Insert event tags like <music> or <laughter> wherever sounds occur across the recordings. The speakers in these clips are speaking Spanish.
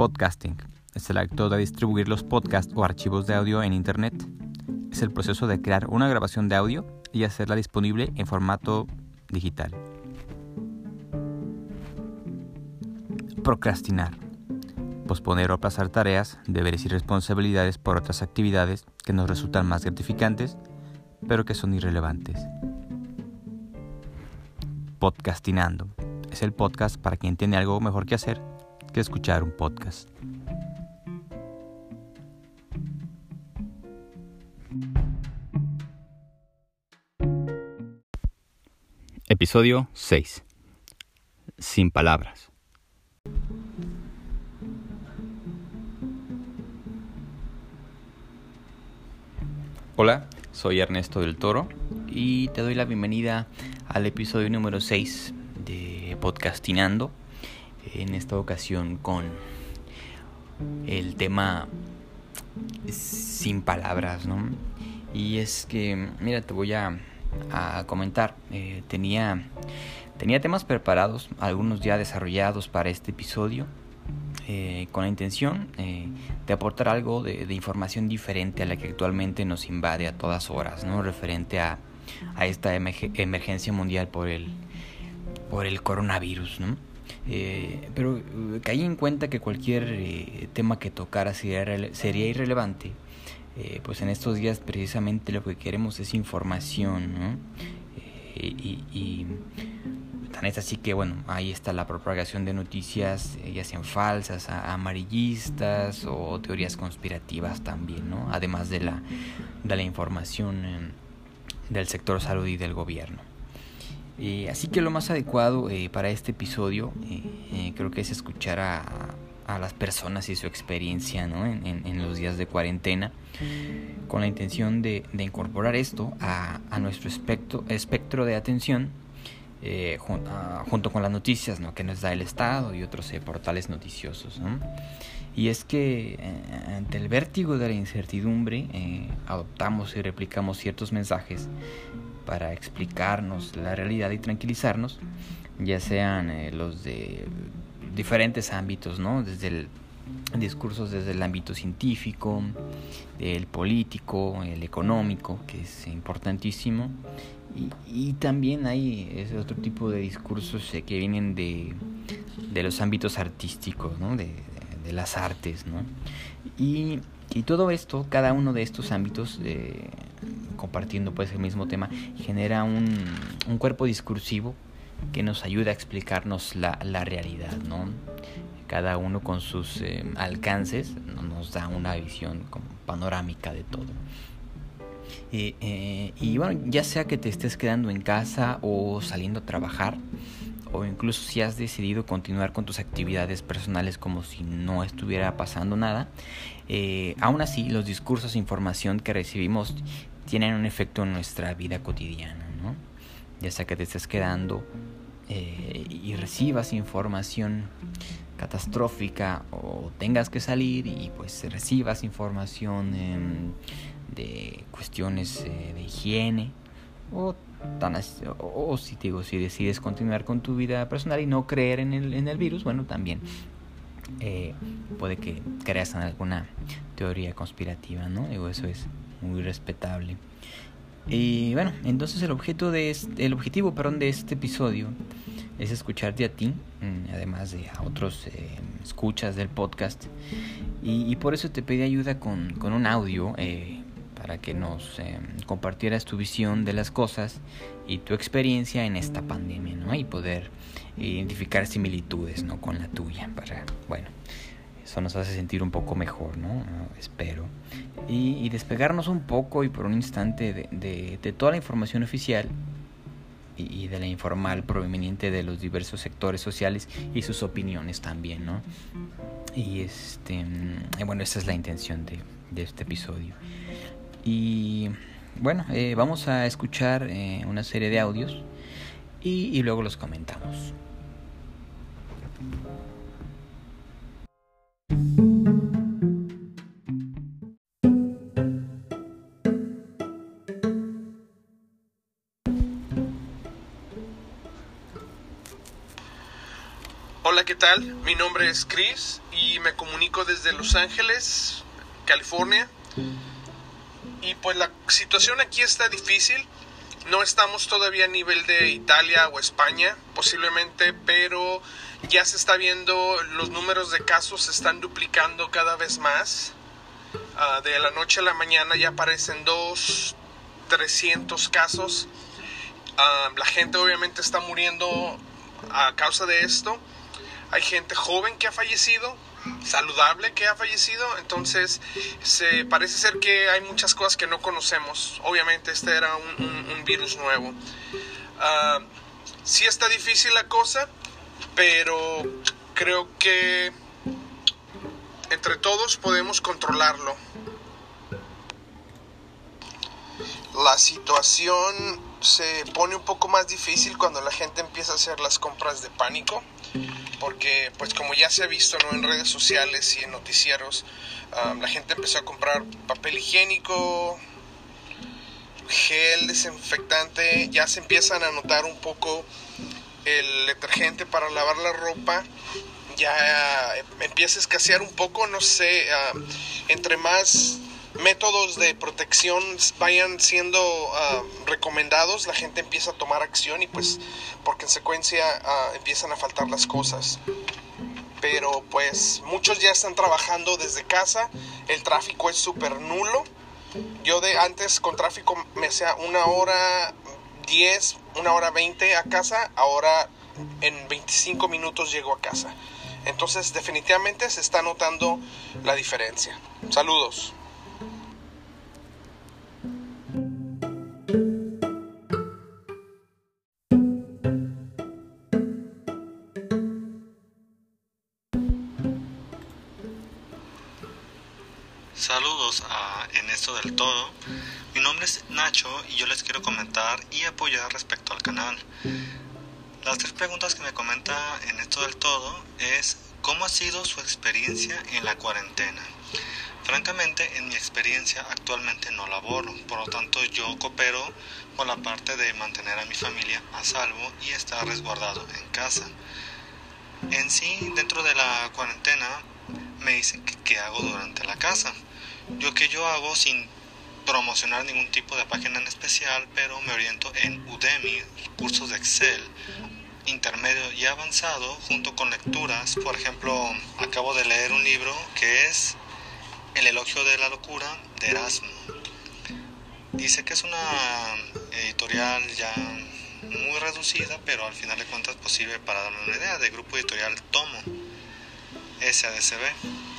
Podcasting es el acto de distribuir los podcasts o archivos de audio en Internet. Es el proceso de crear una grabación de audio y hacerla disponible en formato digital. Procrastinar. Posponer o aplazar tareas, deberes y responsabilidades por otras actividades que nos resultan más gratificantes, pero que son irrelevantes. Podcastinando. Es el podcast para quien tiene algo mejor que hacer que escuchar un podcast. Episodio 6. Sin palabras. Hola, soy Ernesto del Toro y te doy la bienvenida al episodio número 6 de Podcastinando. En esta ocasión con el tema sin palabras, ¿no? Y es que, mira, te voy a, comentar. Eh, tenía, tenía temas preparados, algunos ya desarrollados para este episodio eh, con la intención eh, de aportar algo de, información diferente a la que actualmente nos invade a todas horas, ¿no? referente a, a esta emergencia mundial por el, por el coronavirus. ¿no? Eh, pero caí en cuenta que cualquier tema que tocara sería, sería irrelevante. pues en estos días precisamente lo que queremos es información ¿no? y, y Tan es así que, bueno, ahí está la propagación de noticias, eh, ya sean falsas, amarillistas o teorías conspirativas también, ¿no? Además de la, de la información del sector salud y del gobierno. Así que lo más adecuado eh, para este episodio eh, creo que es escuchar a, a, las personas y su experiencia ¿no? en, en, los días de cuarentena con la intención de, de incorporar esto a, a nuestro espectro, espectro de atención eh, ah, junto con las noticias ¿no? que nos da el Estado y otros eh, portales noticiosos. Y es que eh, ante el vértigo de la incertidumbre adoptamos y replicamos ciertos mensajes para explicarnos la realidad y tranquilizarnos, ya sean los de diferentes ámbitos, ¿no? desde el discursos desde el ámbito científico, el político, el económico, que es importantísimo, y, también hay ese otro tipo de discursos eh, que vienen de, de los ámbitos artísticos, ¿no? de, de, las artes. ¿no? Y, y, todo esto, cada uno de estos ámbitos, eh, compartiendo pues el mismo tema, genera un, un cuerpo discursivo que nos ayuda a explicarnos la, la realidad. ¿no? Cada uno con sus eh, alcances nos da una visión como panorámica de todo. Eh, y bueno, ya sea que te estés quedando en casa o saliendo a trabajar, o incluso si has decidido continuar con tus actividades personales como si no estuviera pasando nada, eh, aún así los discursos e información que recibimos tienen un efecto en nuestra vida cotidiana, ¿no? Ya sea que te estés quedando eh, y recibas información catastrófica o tengas que salir y pues recibas información de cuestiones eh, de higiene o, tan, o, si digo si decides continuar con tu vida personal y no creer en el, en el virus bueno también eh, puede que creas en alguna teoría conspirativa no digo eso es muy respetable y bueno entonces el objeto de este, el objetivo perdón de este episodio es escucharte a ti, mm, además de a otros eh, escuchas del podcast. Y, por eso te pedí ayuda con, con un audio eh, para que nos eh, compartieras tu visión de las cosas y tu experiencia en esta pandemia, ¿no? Y poder identificar similitudes, ¿no? Con la tuya, para, bueno, eso nos hace sentir un poco mejor, ¿no? Espero. Y, despegarnos un poco y por un instante de, toda la información oficial y, de la informal proveniente de los diversos sectores sociales y sus opiniones también, ¿no? Y este, mm, bueno, esa es la intención de este episodio. Y bueno, eh, vamos a escuchar eh, una serie de audios y, y luego los comentamos. Hola, ¿qué tal? Mi nombre es Chris y me comunico desde Los Ángeles, California. Y pues la situación aquí está difícil. No estamos todavía a nivel de Italia o España, posiblemente, pero ya se está viendo, los números de casos se están duplicando cada vez más. Ah, de la noche a la mañana ya aparecen dos, 300 casos. Ah, la gente obviamente está muriendo a causa de esto. Hay gente joven que ha fallecido, saludable que ha fallecido, entonces se parece ser que hay muchas cosas que no conocemos. Obviamente este era un, virus nuevo. Uh, sí está difícil la cosa, pero creo que entre todos podemos controlarlo. La situación se pone un poco más difícil cuando la gente empieza a hacer las compras de pánico porque pues como ya se ha visto en redes sociales y en noticieros, la gente empezó a comprar papel higiénico, gel desinfectante, ya se empiezan a notar un poco el detergente para lavar la ropa, ya empieza a escasear un poco, no sé, entre más métodos de protección vayan siendo ah, recomendados, la gente empieza a tomar acción y pues por consecuencia uh, empiezan a faltar las cosas. Pero pues muchos ya están trabajando desde casa, el tráfico es súper nulo. Yo de antes con tráfico me hacía una hora 10, una hora 20 a casa, ahora en 25 minutos llego a casa. Entonces definitivamente se está notando la diferencia. Saludos. En esto del todo. Mi nombre es Nacho y yo les quiero comentar y apoyar respecto al canal. Las tres preguntas que me comenta en esto del todo es ¿cómo ha sido su experiencia en la cuarentena? Francamente, en mi experiencia actualmente no laboro, por lo tanto yo coopero con la parte de mantener a mi familia a salvo y estar resguardado en casa. En sí, dentro de la cuarentena, me dicen que qué hago durante la casa. Yo que yo hago sin promocionar ningún tipo de página en especial, pero me oriento en Udemy, cursos de Excel, intermedio y avanzado, junto con lecturas. Por ejemplo, acabo de leer un libro que es El elogio de la locura de Erasmo. Dice que es una editorial ya muy reducida, pero al final de cuentas posible para darme una idea, de grupo editorial Tomo, SADCB.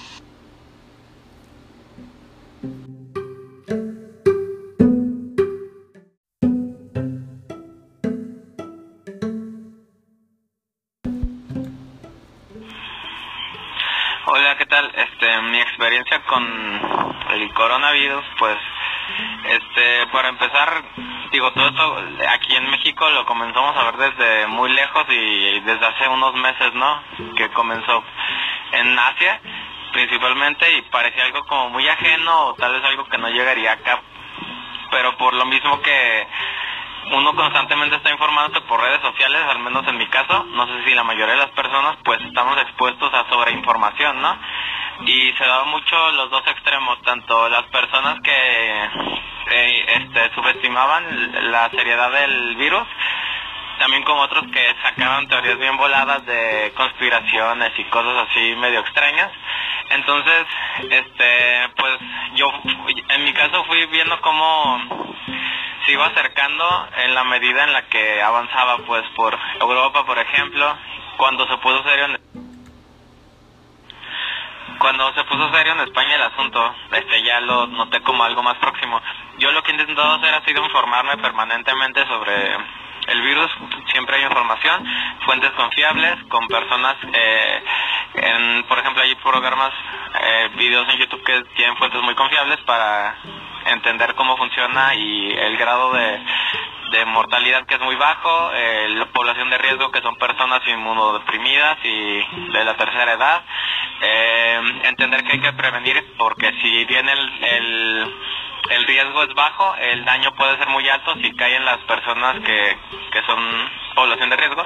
Con el coronavirus, pues, este, para empezar, digo, todo esto aquí en México lo comenzamos a ver desde muy lejos y desde hace unos meses, ¿no? Que comenzó en Asia, principalmente, y parecía algo como muy ajeno o tal vez algo que no llegaría acá, pero por lo mismo que uno constantemente está informándose por redes sociales, al menos en mi caso, no sé si la mayoría de las personas, pues estamos expuestos a sobreinformación, ¿no? Y se daban mucho los dos extremos, tanto las personas que eh, este, subestimaban la seriedad del virus, también como otros que sacaban teorías bien voladas de conspiraciones y cosas así medio extrañas. Entonces, este, pues yo en mi caso fui viendo cómo se iba acercando en la medida en la que avanzaba pues por Europa por ejemplo cuando se puso serio en cuando se puso serio en España el asunto este ya lo noté como algo más próximo yo lo que he intentado hacer ha sido informarme permanentemente sobre el virus siempre hay información fuentes confiables con personas eh, en, por ejemplo hay programas eh, videos en YouTube que tienen fuentes muy confiables para entender cómo funciona y el grado de, de mortalidad que es muy bajo, eh, la población de riesgo que son personas inmunodeprimidas y de la tercera edad, eh, entender que hay que prevenir porque si bien el, el, el riesgo es bajo, el daño puede ser muy alto si caen las personas que, que son población de riesgo.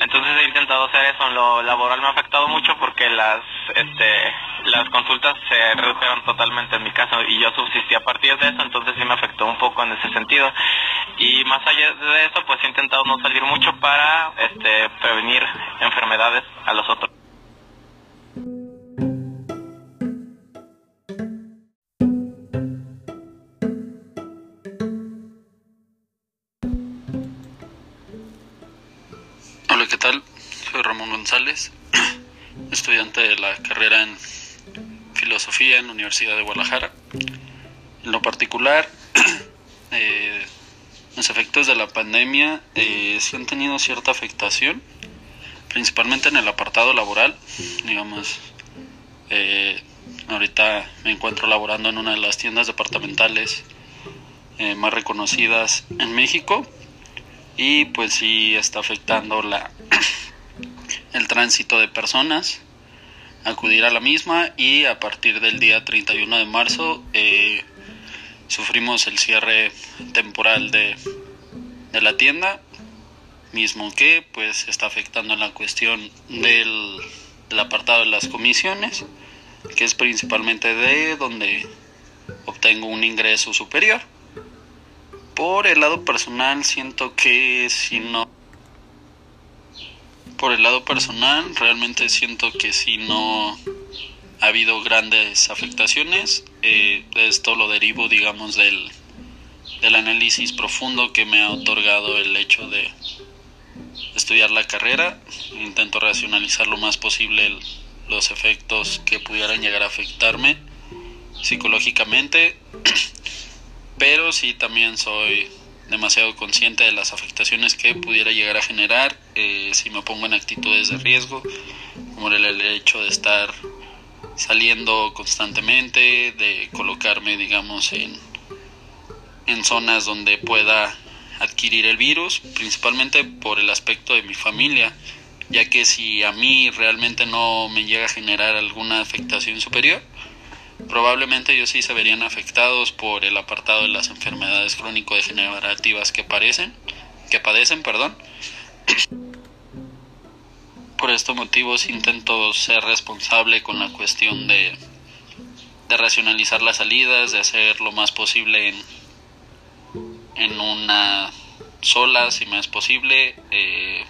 Entonces he intentado hacer eso. En lo laboral me ha afectado mucho porque las este las consultas se redujeron totalmente en mi caso y yo subsistí a partir de eso, entonces sí me afectó un poco en ese sentido. Y más allá de eso, pues he intentado no salir mucho para este prevenir enfermedades a los otros. En la Universidad de Guadalajara. En lo particular, <clears throat> eh, los efectos de la pandemia eh, sí han tenido cierta afectación, principalmente en el apartado laboral. Digamos, eh, ahorita me encuentro laborando en una de las tiendas departamentales eh, más reconocidas en México y pues sí está afectando la <clears throat> el tránsito de personas acudir a la misma y a partir del día 31 de marzo eh, sufrimos el cierre temporal de, de la tienda mismo que pues está afectando la cuestión del apartado de las comisiones que es principalmente de donde obtengo un ingreso superior. Por el lado personal siento que si no por el lado personal realmente siento que si no ha habido grandes afectaciones. Eh, esto lo derivo digamos del, del análisis profundo que me ha otorgado el hecho de estudiar la carrera. Intento racionalizar lo más posible los efectos que pudieran llegar a afectarme psicológicamente <clears throat> pero sí también soy demasiado consciente de las afectaciones que pudiera llegar a generar eh, si me pongo en actitudes de riesgo, como el, el, hecho de estar saliendo constantemente, de colocarme, digamos, en, en zonas donde pueda adquirir el virus, principalmente por el aspecto de mi familia, ya que si a mí realmente no me llega a generar alguna afectación superior, probablemente ellos sí se verían afectados por el apartado de las enfermedades crónico-degenerativas que padecen, que padecen, perdón. <clears throat> Por estos motivos intento ser responsable con la cuestión de, de racionalizar las salidas, de hacer lo más posible en, en una sola, si me es posible, eh,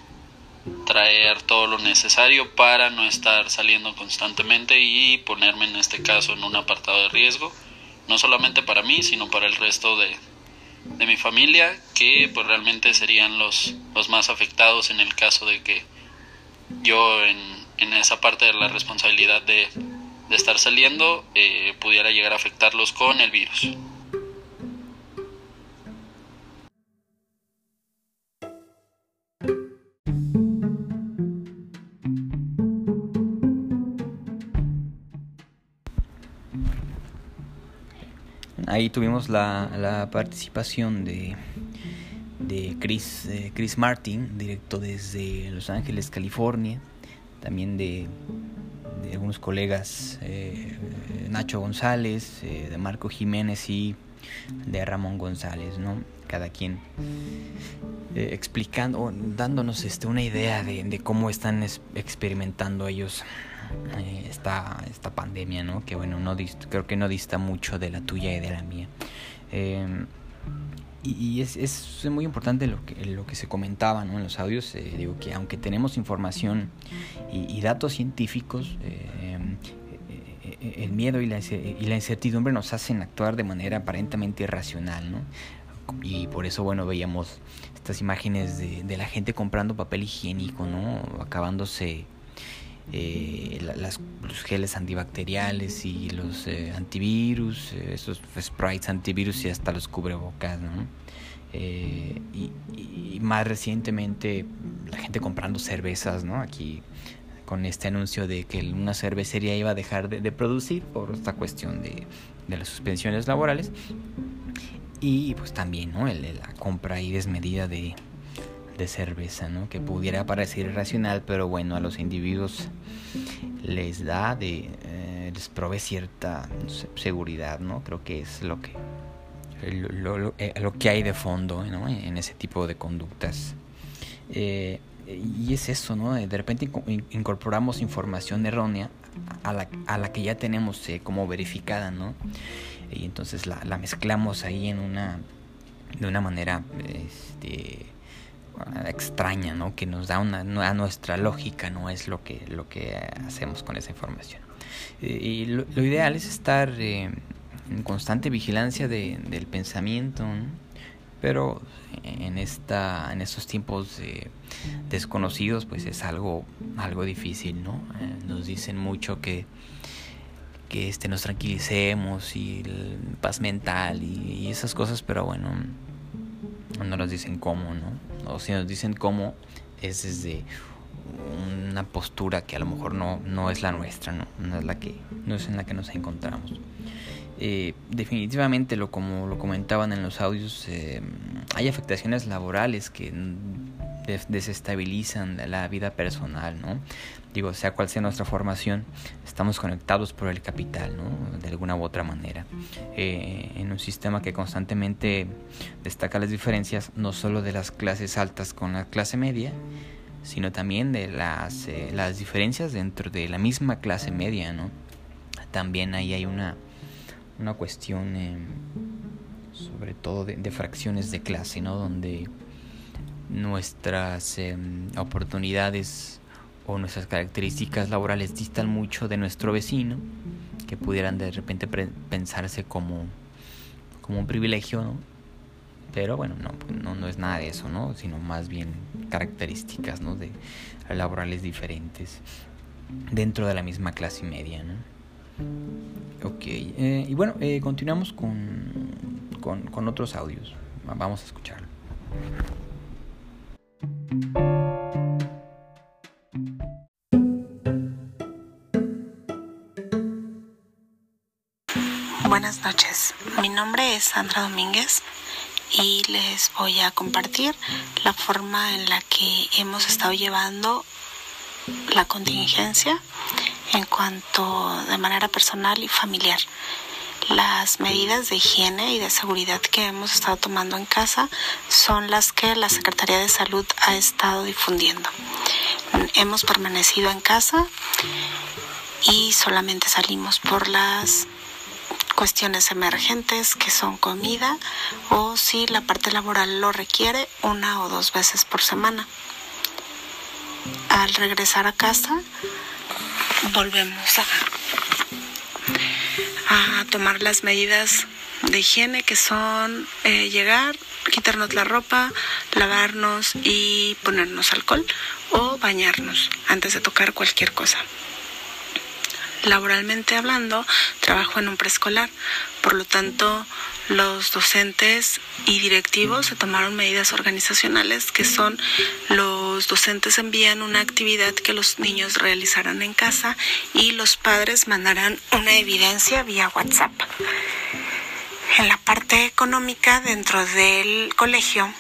traer todo lo necesario para no estar saliendo constantemente y ponerme en este caso en un apartado de riesgo, no solamente para mí, sino para el resto de, de mi familia, que pues realmente serían los, los más afectados en el caso de que yo en, en esa parte de la responsabilidad de, de estar saliendo eh, pudiera llegar a afectarlos con el virus. Ahí tuvimos la, la participación de, de Chris, eh, Chris Martin, directo desde Los Ángeles, California. También de, algunos colegas, eh, Nacho González, eh, de Marco Jiménez y de Ramón González, ¿no? Cada quien eh, explicando, dándonos este, una idea de, de cómo están es, experimentando ellos eh, esta, esta pandemia, ¿no? Que bueno, no creo que no dista mucho de la tuya y de la mía. Eh, y, es, es, muy importante lo que, lo que se comentaba ¿no? en los audios. Eh, digo que aunque tenemos información y, datos científicos, eh, el miedo y la, y la incertidumbre nos hacen actuar de manera aparentemente irracional, ¿no? Y por eso, bueno, veíamos estas imágenes de, de la gente comprando papel higiénico, ¿no? Acabándose eh, las, los geles antibacteriales y los eh, antivirus, eh, esos sprites antivirus y hasta los cubrebocas, ¿no? Eh, y, más recientemente la gente comprando cervezas, ¿no? Aquí con este anuncio de que una cervecería iba a dejar de, de producir por esta cuestión de, de, las suspensiones laborales y pues también, ¿no? El, la compra y desmedida de, de cerveza, ¿no? Que pudiera parecer irracional, pero bueno, a los individuos les da de eh, les provee cierta no sé, seguridad, ¿no? Creo que es lo que lo, lo, lo, eh, lo, que hay de fondo, ¿no? En ese tipo de conductas Eh, y es eso, ¿no? De repente incorporamos información errónea a la, a la que ya tenemos eh, como verificada, ¿no? Y entonces la, la, mezclamos ahí en una, de una manera este, extraña, ¿no? Que nos da una, a nuestra lógica, no es lo que, lo que hacemos con esa información. y lo, ideal es estar eh, en constante vigilancia de, del pensamiento, pero en esta en estos tiempos desconocidos pues es algo algo difícil no eh, nos dicen mucho que que este nos tranquilicemos y paz mental y, esas cosas pero bueno no nos dicen cómo no o si nos dicen cómo es desde una postura que a lo mejor no, no es la nuestra, ¿no? no es la que no es en la que nos encontramos. Eh, definitivamente, lo como lo comentaban en los audios, eh, hay afectaciones laborales que desestabilizan la vida personal, ¿no? Digo, sea cual sea nuestra formación, estamos conectados por el capital, ¿no? De alguna u otra manera. Eh, en un sistema que constantemente destaca las diferencias, no solo de las clases altas con la clase media, sino también de las, las diferencias dentro de la misma clase media, ¿no? También ahí hay una una cuestión eh, sobre todo de, fracciones de clase, ¿no? Donde nuestras em, oportunidades o nuestras características laborales distan mucho de nuestro vecino, que pudieran de repente pensarse como, como un privilegio, ¿no? Pero bueno, no, no, no, es nada de eso, ¿no? Sino más bien características, ¿no? De laborales diferentes dentro de la misma clase media, ¿no? Ok, eh, y bueno, eh, continuamos con, con, con otros audios. Vamos a escucharlo. Mi nombre es Sandra Domínguez y les voy a compartir la forma en la que hemos estado llevando la contingencia en cuanto de manera personal y familiar. Las medidas de higiene y de seguridad que hemos estado tomando en casa son las que la Secretaría de Salud ha estado difundiendo. Hemos permanecido en casa y solamente salimos por las cuestiones emergentes que son comida o si la parte laboral lo requiere una o dos veces por semana. Al regresar a casa volvemos a, tomar las medidas de higiene que son eh, llegar, quitarnos la ropa, lavarnos y ponernos alcohol o bañarnos antes de tocar cualquier cosa. Laboralmente hablando, trabajo en un preescolar, por lo tanto, los docentes y directivos se tomaron medidas organizacionales que son los docentes envían una actividad que los niños realizarán en casa y los padres mandarán una evidencia vía WhatsApp. En la parte económica dentro del colegio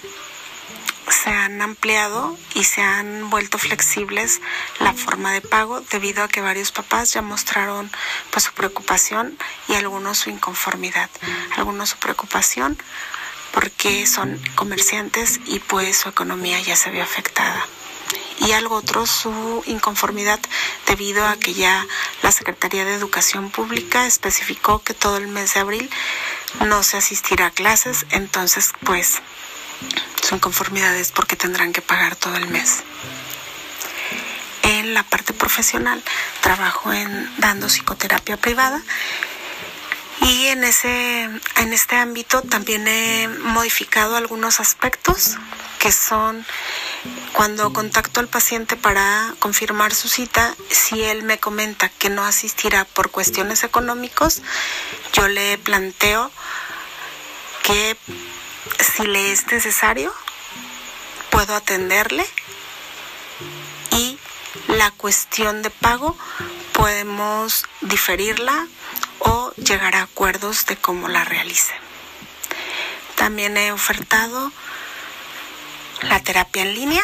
se han ampliado y se han vuelto flexibles la forma de pago debido a que varios papás ya mostraron pues su preocupación y algunos su inconformidad, algunos su preocupación porque son comerciantes y pues su economía ya se ve afectada. Y algo otro su inconformidad debido a que ya la Secretaría de Educación Pública especificó que todo el mes de abril no se asistirá a clases, entonces pues son conformidades porque tendrán que pagar todo el mes. En la parte profesional trabajo en dando psicoterapia privada y en ese en este ámbito también he modificado algunos aspectos que son cuando contacto al paciente para confirmar su cita, si él me comenta que no asistirá por cuestiones económicos, yo le planteo que si le es necesario, puedo atenderle y la cuestión de pago podemos diferirla o llegar a acuerdos de cómo la realice. También he ofertado la terapia en línea,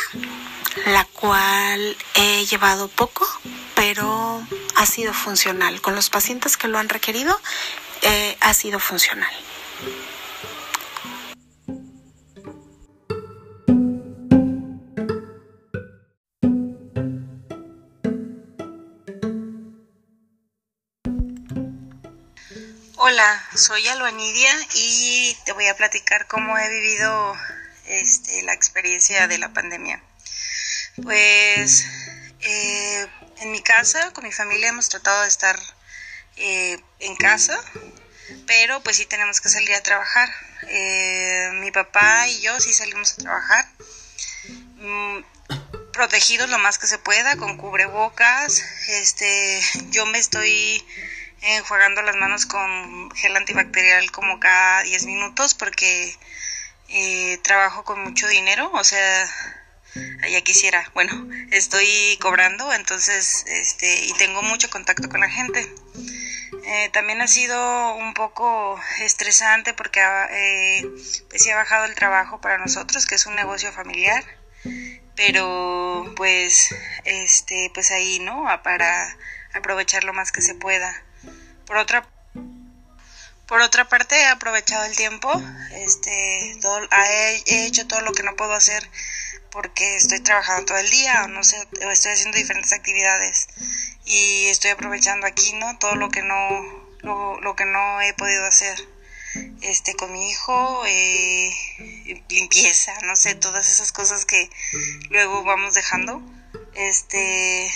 la cual he llevado poco, pero ha sido funcional. Con los pacientes que lo han requerido, eh, ha sido funcional. Soy Albanidia y te voy a platicar cómo he vivido este, la experiencia de la pandemia. Pues eh, en mi casa, con mi familia, hemos tratado de estar eh, en casa, pero pues sí tenemos que salir a trabajar. Eh, mi papá y yo sí salimos a trabajar, mm, protegidos lo más que se pueda, con cubrebocas. Este, yo me estoy enjuagando las manos con gel antibacterial como cada 10 minutos porque trabajo con mucho dinero, o sea, ya quisiera, bueno, estoy cobrando, entonces, este, y tengo mucho contacto con la gente. Eh, también ha sido un poco estresante porque eh, pues ha bajado el trabajo para nosotros, que es un negocio familiar, pero pues, este, pues ahí, ¿no? Para aprovechar lo más que se pueda. Por otra por otra parte, he aprovechado el tiempo, este, todo, he hecho todo lo que no puedo hacer porque estoy trabajando todo el día o no sé, estoy haciendo diferentes actividades. Y estoy aprovechando aquí, ¿no? Todo lo que no, lo, que no he podido hacer. Este con mi hijo eh, limpieza no sé todas esas cosas que luego vamos dejando. Este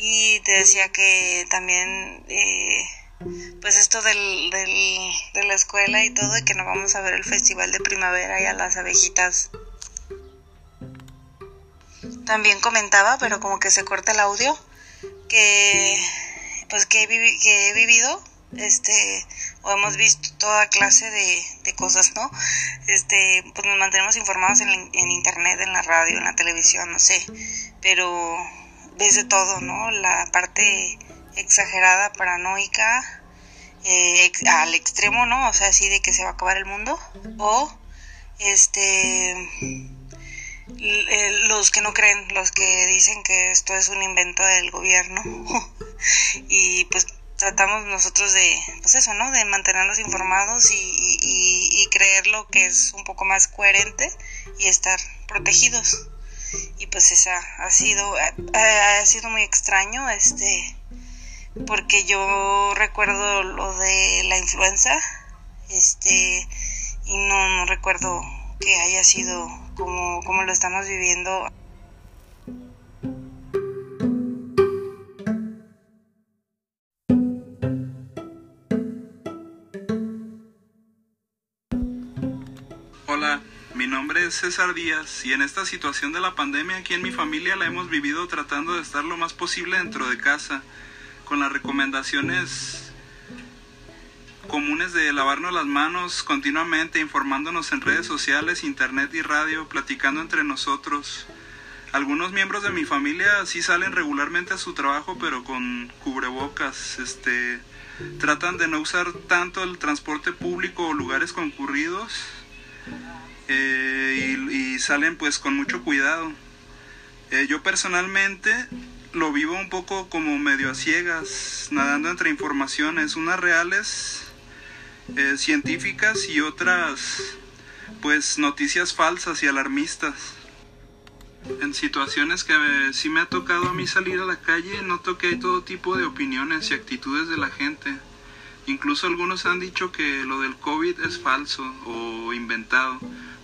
y te decía que también eh, pues esto del, de la escuela y todo y que nos vamos a ver el festival de primavera y a las abejitas también comentaba, pero como que se corta el audio, que pues que he, que he vivido, este, o hemos visto toda clase de, de cosas, ¿no? Este, pues nos mantenemos informados en, en, internet, en la radio, en la televisión, no sé, pero ves de todo, ¿no? La parte exagerada, paranoica, eh, al extremo, ¿no? O sea, así de que se va a acabar el mundo, o este eh, los que no creen, los que dicen que esto es un invento del gobierno <laughs> y pues tratamos nosotros de, pues eso, ¿no? De mantenernos informados y, creer lo que es un poco más coherente y estar protegidos. Y pues esa ha sido, ha, sido muy extraño, este, porque yo recuerdo lo de la influenza, este, y no, no recuerdo que haya sido como, como lo estamos viviendo. Nombre es César Díaz y en esta situación de la pandemia aquí en mi familia la hemos vivido tratando de estar lo más posible dentro de casa, con las recomendaciones comunes de lavarnos las manos continuamente, informándonos en redes sociales, internet y radio, platicando entre nosotros. Algunos miembros de mi familia sí salen regularmente a su trabajo, pero con cubrebocas. Este, tratan de no usar tanto el transporte público o lugares concurridos eh, y, salen pues con mucho cuidado. Eh, yo personalmente lo vivo un poco como medio a ciegas, nadando entre informaciones, unas reales eh, científicas y otras pues noticias falsas y alarmistas. En situaciones que eh, sí me ha tocado a mí salir a la calle, noto que hay todo tipo de opiniones y actitudes de la gente. Incluso algunos han dicho que lo del COVID es falso o inventado.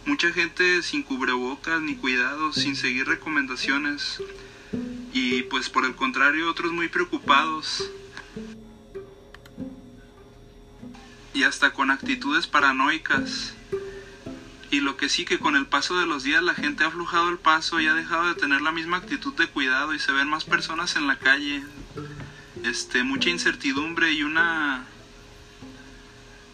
Mucha gente sin cubrebocas ni cuidados, sin seguir recomendaciones. Y pues por el contrario, otros muy preocupados y hasta con actitudes paranoicas. Y lo que sí que con el paso de los días la gente ha aflojado el paso y ha dejado de tener la misma actitud de cuidado y se ven más personas en la calle. Este, mucha incertidumbre y una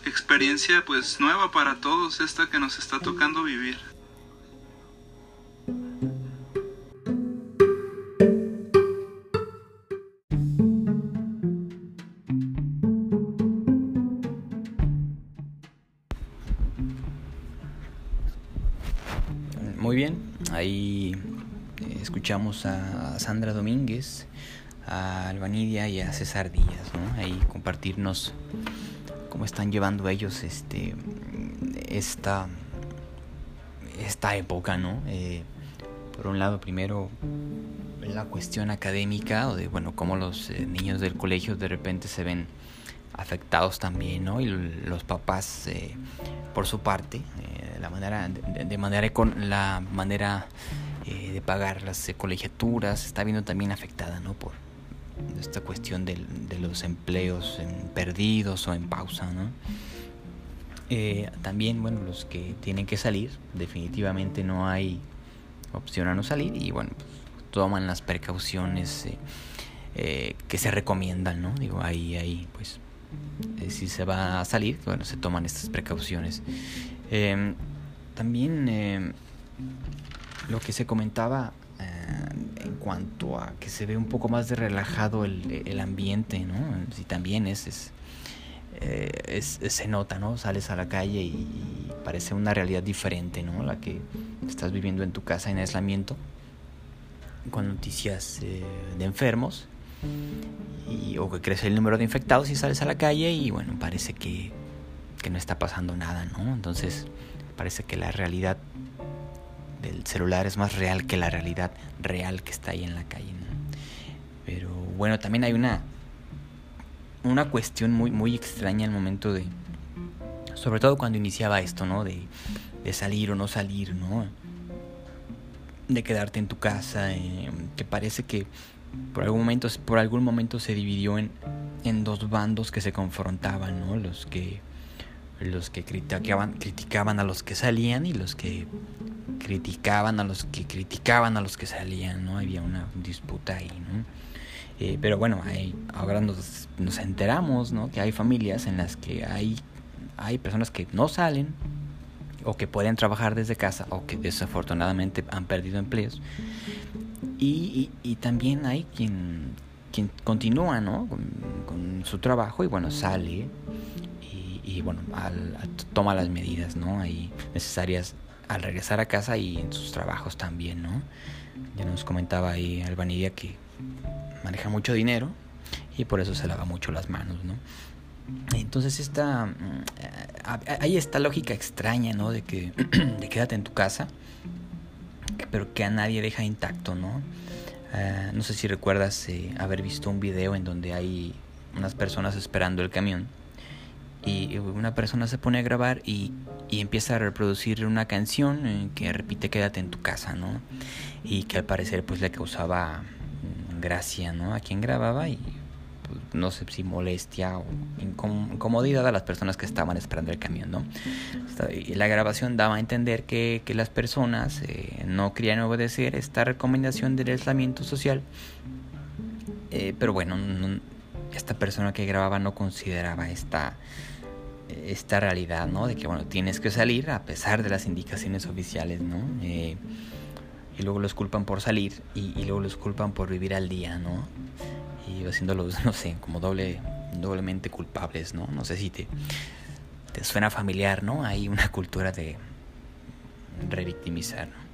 experiencia pues nueva para todos esta que nos está tocando vivir. Muy bien, ahí eh, escuchamos a Sandra Domínguez, a Albanidia y a César Díaz, ¿no? Ahí compartirnos cómo están llevando ellos este esta esta época, ¿no? Eh, por un lado, primero la cuestión académica o de bueno cómo los eh, niños del colegio de repente se ven afectados también, ¿no? Y los papás, eh, por su parte, eh, la manera, de, manera con la manera de pagar las colegiaturas está viendo también afectada, ¿no? Por esta cuestión de, los empleos perdidos o en pausa, ¿no? también, bueno, los que tienen que salir, definitivamente no hay opción a no salir y bueno, pues, toman las precauciones que se recomiendan. Digo, ahí, ahí, pues eh, si se va a salir, bueno, se toman estas precauciones. Em, también lo que se comentaba eh, en cuanto a que se ve un poco más de relajado el, el ambiente, ¿no? Si también es, eh, es, se nota, ¿no? Sales a la calle y, parece una realidad diferente, ¿no? La que estás viviendo en tu casa en aislamiento, con noticias de enfermos o que crece el número de infectados y sales a la calle y bueno, parece que, que no está pasando nada, ¿no? Entonces parece que la realidad del celular es más real que la realidad real que está ahí en la calle, ¿no? Pero bueno, también hay una una cuestión muy muy extraña el momento de sobre todo cuando iniciaba esto, ¿no? De, de salir o no salir, ¿no? De quedarte en tu casa, eh, que parece que por algún momento, por algún momento se dividió en, en dos bandos que se confrontaban, ¿no? Los que, los que criticaban, criticaban a los que salían y los que criticaban a los que criticaban a los que salían, ¿no? Había una disputa ahí, ¿no? Eh, pero bueno, hay, ahora nos, nos enteramos, ¿no? Que hay familias en las que hay, hay personas que no salen o que pueden trabajar desde casa o que desafortunadamente han perdido empleos y, y, también hay quien, quien continúa ¿no? con, su trabajo y bueno, sale y, bueno, toma las medidas ¿no? Ahí necesarias al regresar a casa y en sus trabajos también. ¿no? Ya nos comentaba ahí Albanidia que maneja mucho dinero y por eso se lava mucho las manos. ¿no? Entonces esta, mm, hay esta lógica extraña ¿no? de que <clears throat> quédate en tu casa pero que a nadie deja intacto, ¿no? Ah, no sé si recuerdas eh, haber visto un video en donde hay unas personas esperando el camión y una persona se pone a grabar y, y empieza a reproducir una canción eh, que repite quédate en tu casa, ¿no? Y que al parecer pues le causaba mm, gracia, ¿no? A quien grababa y no sé si molestia o incomodidad a las personas que estaban esperando el camión, ¿no? La grabación daba a entender que, que las personas eh, no querían obedecer esta recomendación del aislamiento social, eh, pero bueno, esta persona que grababa no consideraba esta esta realidad, ¿no? De que, bueno, tienes que salir a pesar de las indicaciones oficiales, ¿no? Eh, y luego los culpan por salir y, luego los culpan por vivir al día, ¿no? y haciéndolos, <laughs> no sé, como doble, doblemente culpables, ¿no? No sé si te, te suena familiar, ¿no? Hay una cultura de revictimizar, ¿no?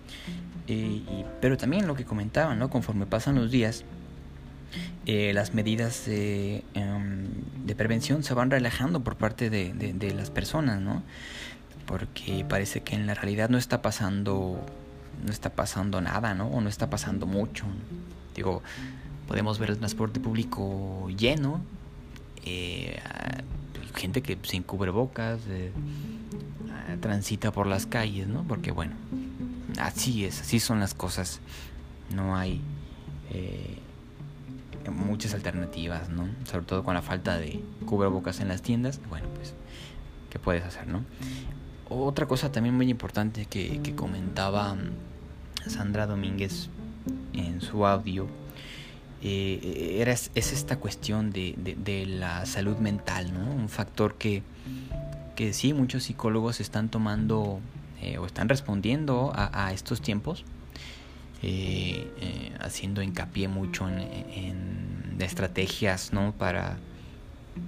y, pero también lo que comentaban, ¿no? Conforme pasan los días, eh, las medidas em, de prevención se van relajando por parte de, de, de, las personas, ¿no? Porque parece que en la realidad no está pasando, no está pasando nada, ¿no? O no está pasando mucho. Digo, podemos ver el transporte público lleno, eh, gente que sin cubrebocas eh, transita por las calles, ¿no? Porque bueno, así es, así son las cosas. No hay eh, muchas alternativas, ¿no? Sobre todo con la falta de cubrebocas en las tiendas. Bueno, pues, ¿qué puedes hacer, no? Otra cosa también muy importante que, comentaba Sandra Domínguez en su audio eh, era, es esta cuestión de, de, la salud mental, ¿no? Un factor que, que sí, muchos psicólogos están tomando eh, o están respondiendo a estos tiempos, eh, eh, haciendo hincapié mucho en, estrategias, ¿no? Para,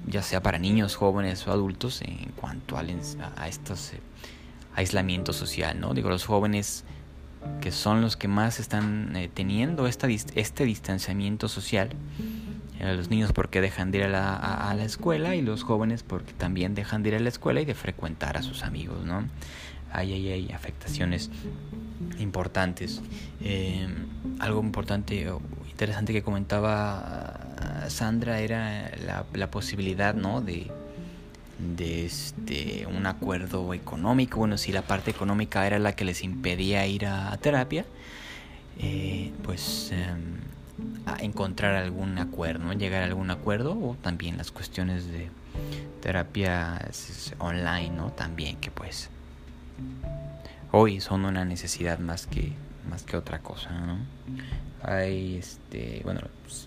ya sea para niños, jóvenes o adultos, en cuanto a, a estos aislamiento social, ¿no? Digo, los jóvenes que son los que más están eh, teniendo esta, este distanciamiento social. Eh, los niños porque dejan de ir a la, a, la, escuela y los jóvenes porque también dejan de ir a la escuela y de frecuentar a sus amigos, ¿no? Hay, hay, hay afectaciones importantes. Eh, algo importante o interesante que comentaba Sandra era la, posibilidad, ¿no? De, de este, un acuerdo económico. Bueno, si la parte económica era la que les impedía ir a, terapia, eh, pues em, a encontrar algún acuerdo, llegar a algún acuerdo o también las cuestiones de terapia online, ¿no? También que pues hoy son una necesidad más que más que otra cosa, ¿no? Hay este, bueno,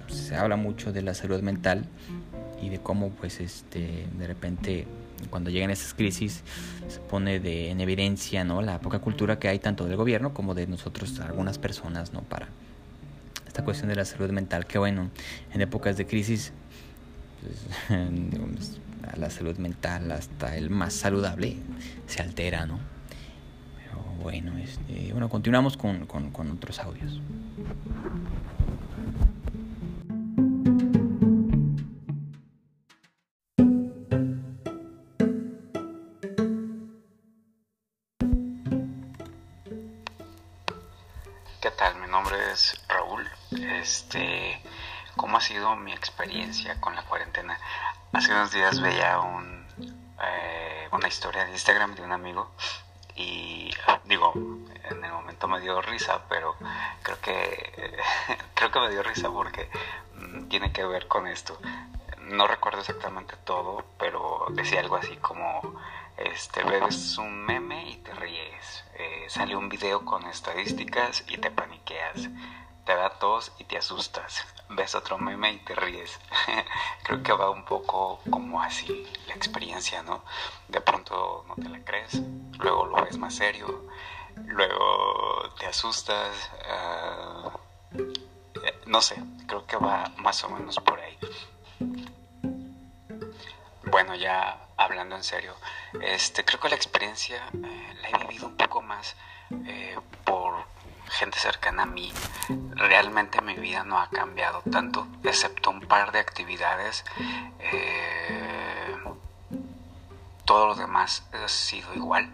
se habla mucho de la salud mental y de cómo pues este de repente cuando llegan esas crisis se pone de, en evidencia no la poca cultura que hay tanto del gobierno como de nosotros algunas personas no para esta cuestión de la salud mental que bueno en épocas de crisis pues, <laughs> la salud mental hasta el más saludable se altera no bueno este, bueno continuamos con, con, otros audios. Este, cómo ha sido mi experiencia con la cuarentena. Hace unos días veía un, eh, una historia de Instagram de un amigo y digo, en el momento me dio risa, pero creo que <laughs> creo que me dio risa porque mm, tiene que ver con esto. No recuerdo exactamente todo, pero decía algo así como este ves un meme y te ríes. Eh, sale un video con estadísticas y te paniqueas te da tos y te asustas. Ves otro meme y te ríes. <laughs> Creo que va un poco como así la experiencia, ¿no? De pronto no te la crees, luego lo ves más serio, luego te asustas. Ah, no sé, creo que va más o menos por ahí. Bueno, ya hablando en serio, este, creo que la experiencia eh, la he vivido un poco más eh, por gente cercana a mí, realmente mi vida no ha cambiado tanto, excepto un par de actividades. Eh, todo lo demás ha sido igual.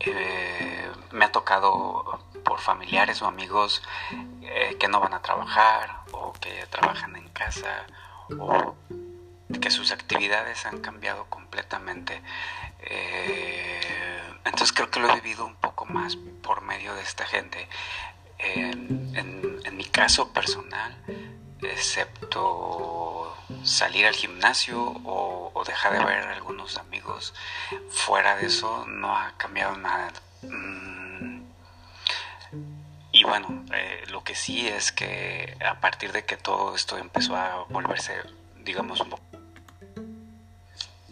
Eh, me ha tocado por familiares o amigos eh, que no van a trabajar o que trabajan en casa o que sus actividades han cambiado completamente. Entonces creo que lo he vivido un poco más por medio de esta gente. En, mi caso personal, excepto salir al gimnasio o, dejar de ver a algunos amigos, fuera de eso no ha cambiado nada. Mm, y bueno, eh, lo que sí es que a partir de que todo esto empezó a volverse, digamos, un poco...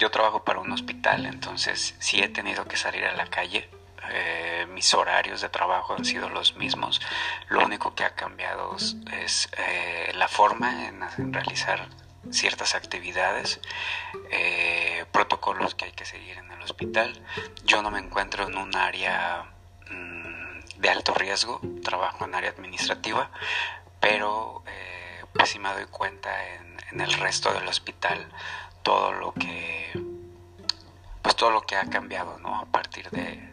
Yo trabajo para un hospital, entonces sí he tenido que salir a la calle eh, mis horarios de trabajo han sido los mismos. Lo único que ha cambiado es eh, la forma en, realizar ciertas actividades, eh, protocolos que hay que seguir en el hospital. Yo no me encuentro en un área mm, de alto riesgo, trabajo en área administrativa, pero pues sí me doy cuenta en, en el resto del hospital todo lo que pues todo lo que ha cambiado no a partir de,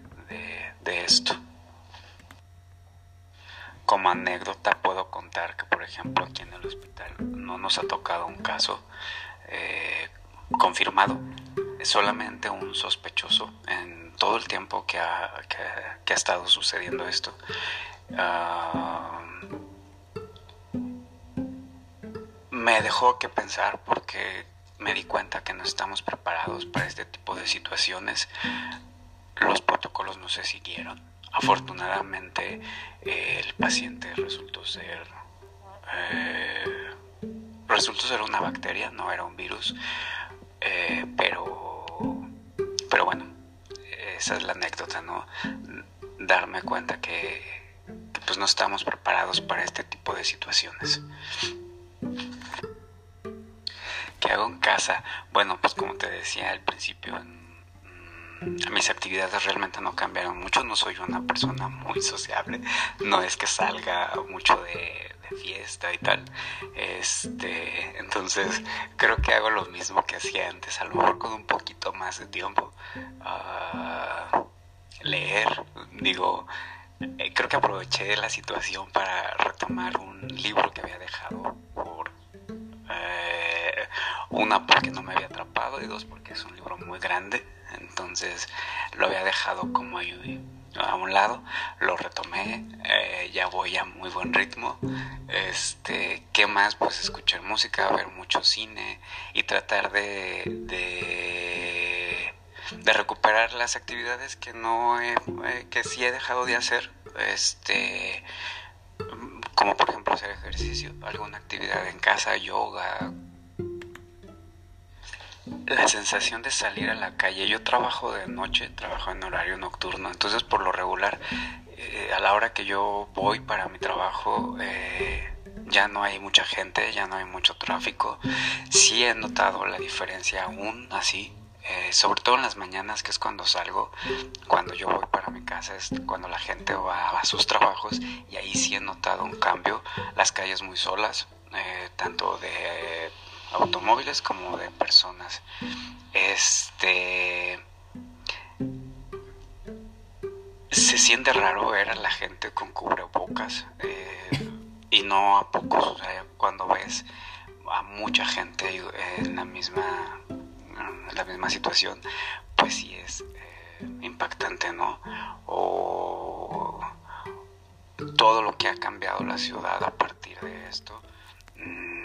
de, esto. Como anécdota puedo contar que, por ejemplo, aquí en el hospital no nos ha tocado un caso eh, confirmado, solamente un sospechoso en todo el tiempo que ha, que, ha estado sucediendo esto. Ah, me dejó que pensar porque me di cuenta que no estamos preparados para este tipo de situaciones los protocolos no se siguieron. Afortunadamente el paciente resultó ser eh, resultó ser una bacteria, no era un virus, eh, pero pero bueno, esa es la anécdota, ¿no? Darme cuenta que, que pues no estamos preparados para este tipo de situaciones. ¿Qué hago en casa? Bueno, pues como te decía al principio, mis actividades realmente no cambiaron mucho, no soy una persona muy sociable, no es que salga mucho de, fiesta y tal. Este, entonces creo que hago lo mismo que hacía antes, a lo mejor con un poquito más de tiempo. Uh, leer, digo, eh, creo que aproveché la situación para retomar un libro que había dejado por Una porque no me había atrapado y dos porque es un libro muy grande. Entonces lo había dejado como ahí a un lado, lo retomé, eh, ya voy a muy buen ritmo. Este, ¿qué más? Pues escuchar música, ver mucho cine y tratar de, de, de recuperar las actividades que no he, eh, que sí he dejado de hacer. Este, como por ejemplo hacer ejercicio, alguna actividad en casa, yoga, la sensación de salir a la calle. Yo trabajo de noche, trabajo en horario nocturno, entonces por lo regular, eh, a la hora que yo voy para mi trabajo, eh, ya no hay mucha gente, ya no hay mucho tráfico. Sí he notado la diferencia aún así, eh, sobre todo en las mañanas, que es cuando salgo, cuando yo voy para mi casa, es cuando la gente va a sus trabajos y ahí sí he notado un cambio. Las calles muy solas, tanto de automóviles como de personas. Este se siente raro ver a la gente con cubrebocas eh, y no a pocos. cuando ves a mucha gente en la misma la misma situación, pues sí es eh, impactante, ¿no? O todo lo que ha cambiado la ciudad a partir de esto. Mm,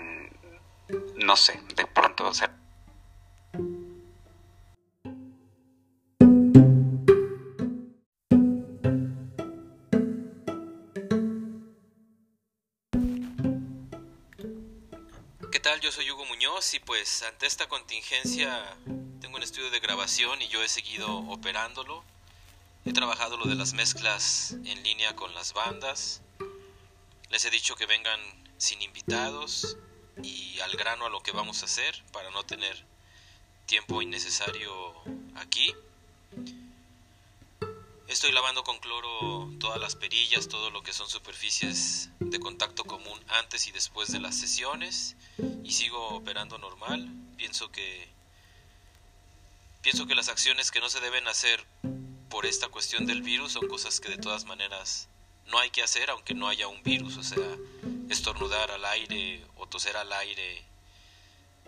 no sé, de pronto o sea, ¿Qué tal? Yo soy Hugo Muñoz y pues ante esta contingencia tengo un estudio de grabación y yo he seguido operándolo. He trabajado lo de las mezclas en línea con las bandas. Les he dicho que vengan sin invitados y al grano a lo que vamos a hacer para no tener tiempo innecesario aquí. Estoy lavando con cloro todas las perillas, todo lo que son superficies de contacto común antes y después de las sesiones y sigo operando normal. Pienso que pienso que las acciones que no se deben hacer por esta cuestión del virus son cosas que de todas maneras no hay que hacer aunque no haya un virus, o sea, estornudar al aire o toser al aire,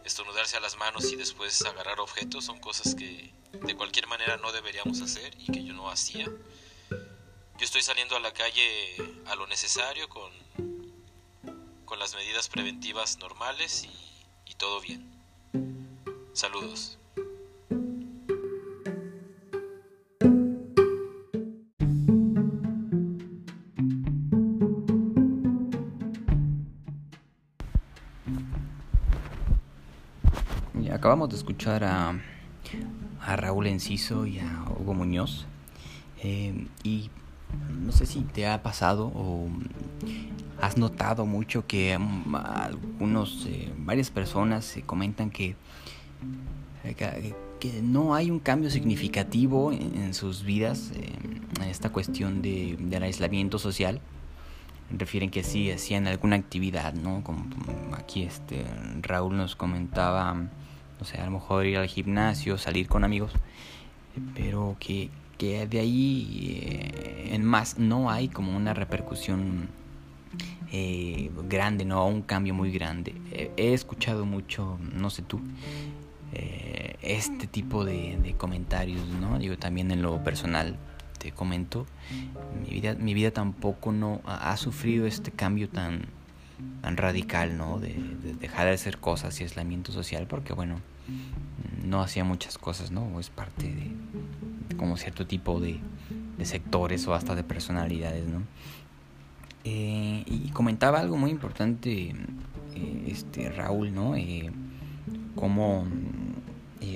estornudarse a las manos y después agarrar objetos son cosas que de cualquier manera no deberíamos hacer y que yo no hacía. Yo estoy saliendo a la calle a lo necesario con, con las medidas preventivas normales y, y todo bien. Saludos. Acabamos de escuchar a, a Raúl Enciso y a Hugo Muñoz. Eh, y no sé si te ha pasado o has notado mucho que mm, algunos, eh, varias personas se comentan que, que, no hay un cambio significativo en, sus vidas eh, en esta cuestión de, del aislamiento social. Refieren que sí hacían alguna actividad, ¿no? Como aquí este Raúl nos comentaba o sea, a lo mejor ir al gimnasio, salir con amigos, pero que, que de ahí eh, en más no hay como una repercusión eh, grande, no un cambio muy grande. he escuchado mucho, no sé tú, eh, este tipo de, comentarios, ¿no? Digo, también en lo personal te comento, mi vida, mi vida tampoco no ha sufrido este cambio tan tan radical, ¿no? De, dejar de hacer cosas y aislamiento social, porque bueno, no hacía muchas cosas, ¿no? Es parte de, como cierto tipo de, sectores o hasta de personalidades, ¿no? Eh, y comentaba algo muy importante, eh, este Raúl, ¿no? Eh, cómo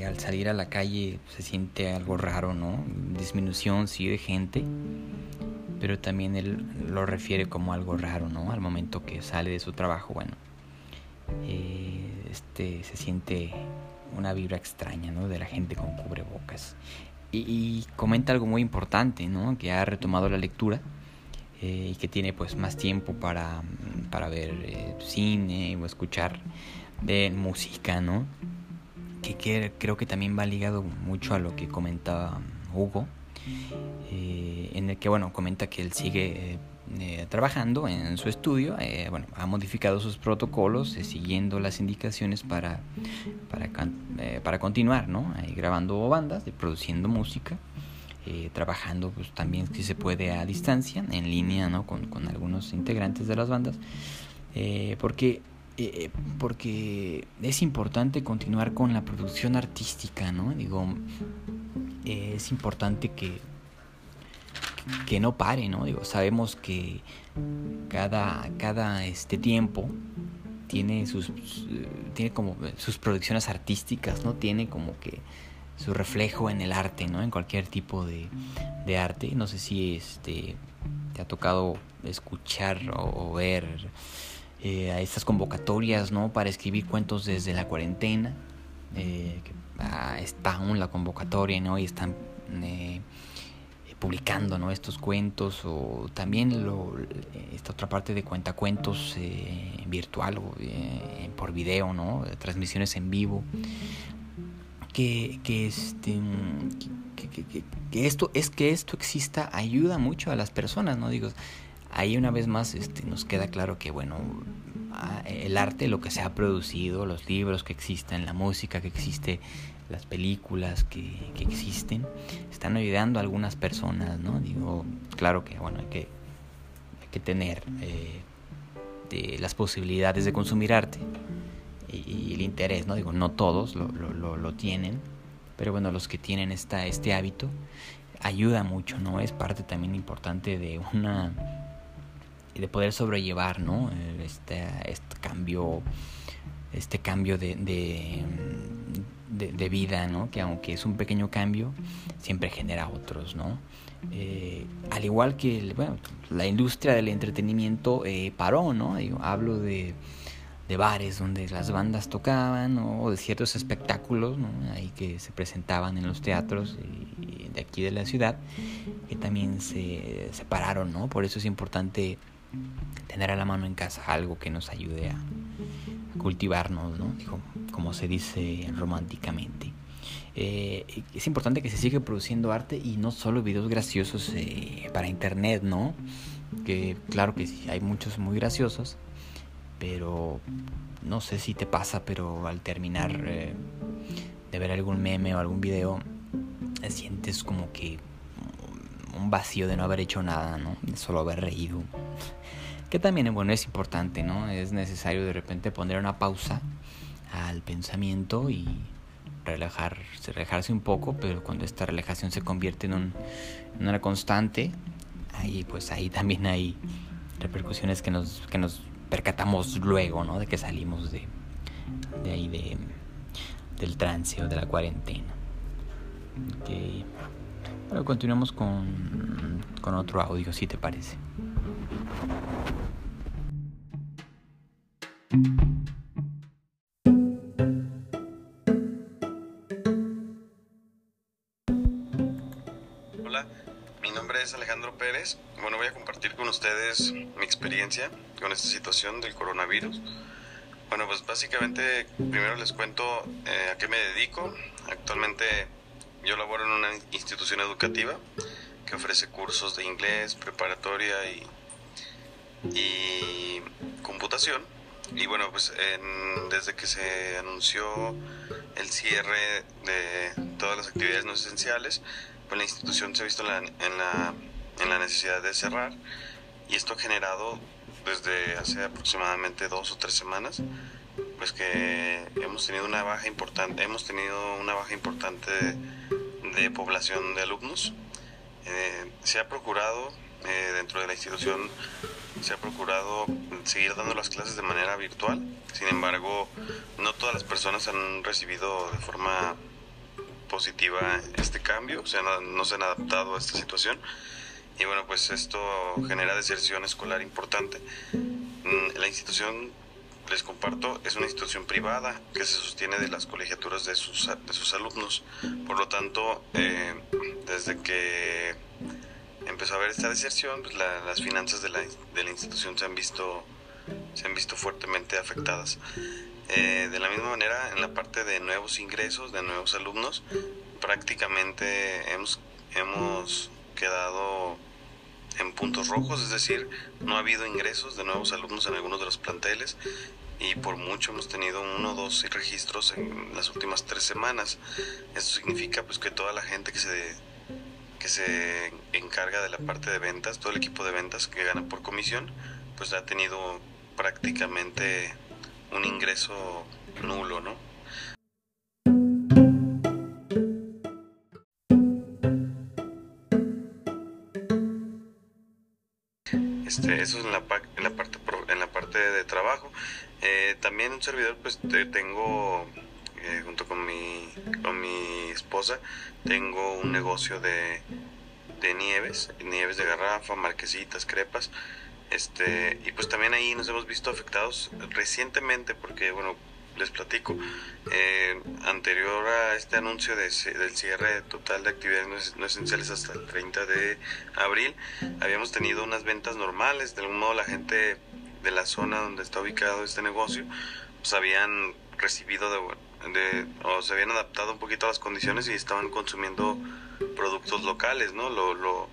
al salir a la calle se siente algo raro, ¿no? Disminución, sí, de gente pero también él lo refiere como algo raro, ¿no? Al momento que sale de su trabajo, bueno, eh, este, se siente una vibra extraña, ¿no? De la gente con cubrebocas. Y, comenta algo muy importante, ¿no? Que ha retomado la lectura eh, y que tiene pues más tiempo para, para ver eh, cine o escuchar de música, ¿no? Que, que creo que también va ligado mucho a lo que comentaba Hugo, eh, en el que bueno comenta que él sigue eh, eh, trabajando en su estudio, eh, bueno, ha modificado sus protocolos eh, siguiendo las indicaciones para, para, para continuar, ¿no? grabando bandas, produciendo música, trabajando pues, también si se puede a distancia, en línea, ¿no? Con, con algunos integrantes de las bandas, porque porque es importante continuar con la producción artística, ¿no? Digo, es importante que que no pare, ¿no? Digo, sabemos que cada, cada este tiempo tiene sus tiene como sus producciones artísticas, ¿no? Tiene como que su reflejo en el arte, ¿no? En cualquier tipo de, de arte. No sé si este te ha tocado escuchar o, ver eh, a estas convocatorias, ¿no? Para escribir cuentos desde la cuarentena. Eh, ah, está aún la convocatoria, ¿no? Y están eh, publicando ¿no? estos cuentos o también lo, esta otra parte de cuentacuentos eh, virtual o eh, por video, ¿no? transmisiones en vivo. Que, que, este, que, esto es que esto exista ayuda mucho a las personas, ¿no? Digo, ahí una vez más este, nos queda claro que, bueno, el arte, lo que se ha producido, los libros que existen, la música que existe, las películas que, existen están ayudando a algunas personas, ¿no? Digo, claro que, bueno, hay que, tener eh, las posibilidades de consumir arte y, el interés, ¿no? Digo, no todos lo, tienen, pero bueno, los que tienen esta, este hábito ayuda mucho, ¿no? Es parte también importante de una de poder sobrellevar, ¿no? Este, este cambio este cambio de, de, vida, ¿no? Que aunque es un pequeño cambio, siempre genera otros, ¿no? Eh, al igual que, bueno, la industria del entretenimiento eh, paró, ¿no? hablo de, de, bares donde las bandas tocaban o de ciertos espectáculos. Ahí que se presentaban en los teatros de aquí de la ciudad, que también se, se pararon, ¿no? Por eso es importante tener a la mano en casa algo que nos ayude a cultivarnos, ¿no? como se dice románticamente. Eh, es importante que se siga produciendo arte y no solo videos graciosos eh, para internet, ¿no? Que claro que sí, hay muchos muy graciosos, pero no sé si te pasa, pero al terminar eh, de ver algún meme o algún video, sientes como que un vacío de no haber hecho nada, ¿no? De solo haber reído. Que también, bueno, es importante, ¿no? Es necesario de repente poner una pausa al pensamiento y relajarse, relajarse un poco, pero cuando esta relajación se convierte en, en una constante, ahí pues ahí también hay repercusiones que nos, que nos percatamos luego, ¿no? De que salimos de, de ahí de, del trance o de la cuarentena. Okay. Continuamos con, con otro audio, si te parece. Hola, mi nombre es Alejandro Pérez. Bueno, voy a compartir con ustedes mi experiencia con esta situación del coronavirus. Bueno, pues básicamente primero les cuento eh, a qué me dedico. Actualmente yo laboro en una institución educativa que ofrece cursos de inglés, preparatoria y, y computación. Y bueno, pues desde que se anunció el cierre de todas las actividades no esenciales, pues la institución se ha visto en la, en la necesidad de cerrar y esto ha generado desde hace aproximadamente dos o tres semanas pues que hemos tenido una baja importante hemos tenido una baja importante de población de alumnos. Eh, se ha procurado eh, dentro de la institución se ha procurado seguir dando las clases de manera virtual. Sin embargo, no todas las personas han recibido de forma positiva este cambio, o sea, no, se han adaptado a esta situación. Y bueno, pues esto genera deserción escolar importante. Mm, la institución les comparto, es una institución privada que se sostiene de las colegiaturas de sus, de sus alumnos. Por lo tanto, eh, desde que empezó a haber esta deserción, pues las finanzas de la, de la, institución se han visto, se han visto fuertemente afectadas. Eh, de la misma manera, en la parte de nuevos ingresos, de nuevos alumnos, prácticamente hemos, hemos quedado en puntos rojos, es decir, no ha habido ingresos de nuevos alumnos en algunos de los planteles y por mucho hemos tenido uno o dos registros en las últimas tres semanas. Esto significa pues que toda la gente que se que se encarga de la parte de ventas, todo el equipo de ventas que gana por comisión, pues ha tenido prácticamente un ingreso nulo, ¿no? Este, eso es en la, en la parte en la parte de trabajo. Eh, también un servidor, pues tengo eh, junto con mi con mi esposa tengo un negocio de, de nieves, nieves de garrafa, marquesitas, crepas. Este, y pues también ahí nos hemos visto afectados recientemente porque, bueno, les platico, eh, anterior a este anuncio de, del cierre total de actividades no, esenciales hasta el 30 de abril, habíamos tenido unas ventas normales, de algún modo la gente de la zona donde está ubicado este negocio, pues habían recibido de, de, o se habían adaptado un poquito a las condiciones y estaban consumiendo productos locales, ¿no? Lo, lo,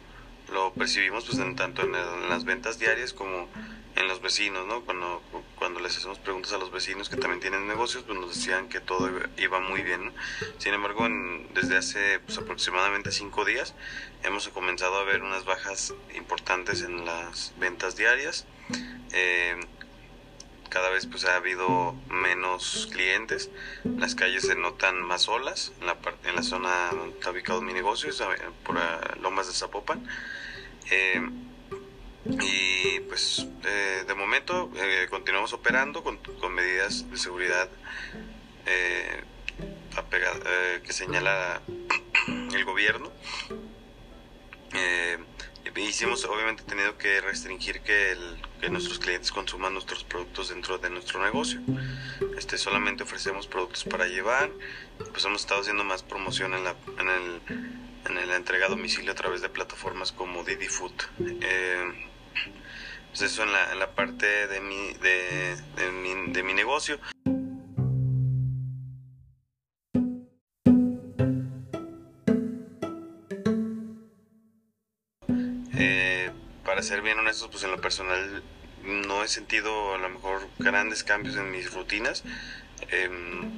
lo percibimos pues en, tanto en, las ventas diarias como en los vecinos, ¿no? Cuando, cuando les hacemos preguntas a los vecinos que también tienen negocios, pues nos decían que todo iba muy bien, ¿no? Sin embargo, desde hace pues, aproximadamente cinco días hemos comenzado a ver unas bajas importantes en las ventas diarias. Eh, cada vez pues ha habido menos clientes, las calles se notan más solas, en la, en la zona donde está ubicado mi negocio, por Lomas de Zapopan. Eh, y pues eh, de momento eh, continuamos operando con, con, medidas de seguridad que señala el gobierno. hicimos obviamente tenido que restringir que, que, nuestros clientes consuman nuestros productos dentro de nuestro negocio. Este, solamente ofrecemos productos para llevar. Pues hemos estado haciendo más promoción en, la, en el en la entrega a domicilio a través de plataformas como Didi Food. Pues eso en la, en la parte de mi, de, de, mi, de mi negocio. Eh, para ser bien honestos, pues en lo personal no he sentido a lo mejor grandes cambios en mis rutinas. Em,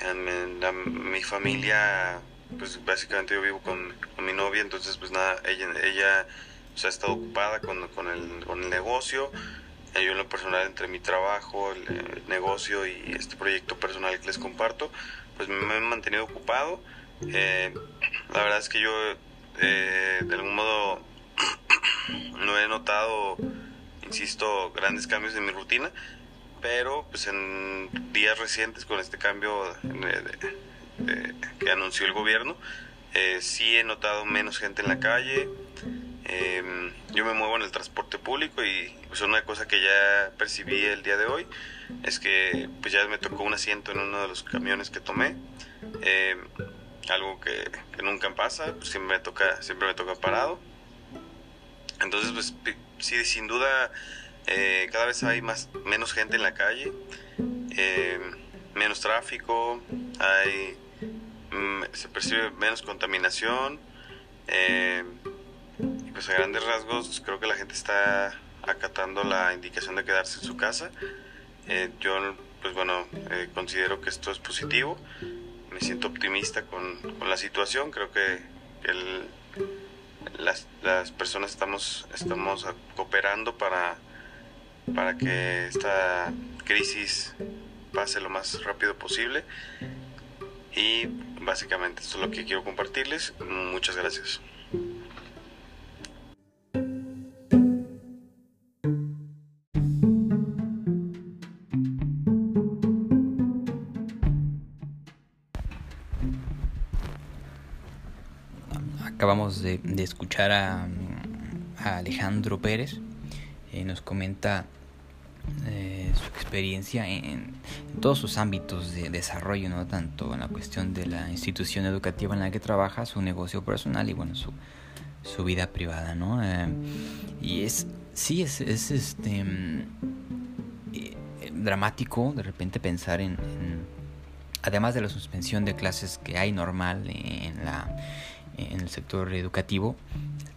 en, mi familia pues básicamente yo vivo con, mi novia, entonces pues nada, ella, ella ha estado ocupada con, con, el, con el negocio, yo en lo personal entre mi trabajo, el, negocio y este proyecto personal que les comparto, pues me he mantenido ocupado. Eh, la verdad es que yo eh, de algún modo <clears throat> no he notado, insisto, grandes cambios en mi rutina, pero pues en días recientes con este cambio de, que anunció el gobierno, eh, sí he notado menos gente en la calle. Em, yo me muevo en el transporte público y pues una cosa que ya percibí el día de hoy es que pues ya me tocó un asiento en uno de los camiones que tomé. Em, algo que, nunca pasa, pues siempre me toca, siempre me toca parado. Entonces, pues sí, sin duda, eh, cada vez hay más, menos gente en la calle, em, menos tráfico, hay Mm, se percibe menos contaminación. Eh, y pues a grandes rasgos creo que la gente está acatando la indicación de quedarse en su casa. Eh, yo pues bueno, eh, considero que esto es positivo. Me siento optimista con, con la situación. Creo que el, las, las, personas estamos, estamos cooperando para, para que esta crisis pase lo más rápido posible. Y básicamente esto es lo que quiero compartirles. Muchas gracias. Acabamos de, escuchar a, Alejandro Pérez. Eh, nos comenta eh, su experiencia en, todos sus ámbitos de desarrollo, ¿no? tanto en la cuestión de la institución educativa en la que trabaja, su negocio personal y bueno, su, su vida privada, ¿no? Eh, y es, sí, es, es este eh, dramático de repente pensar en, además de la suspensión de clases que hay normal en, la, en el sector educativo,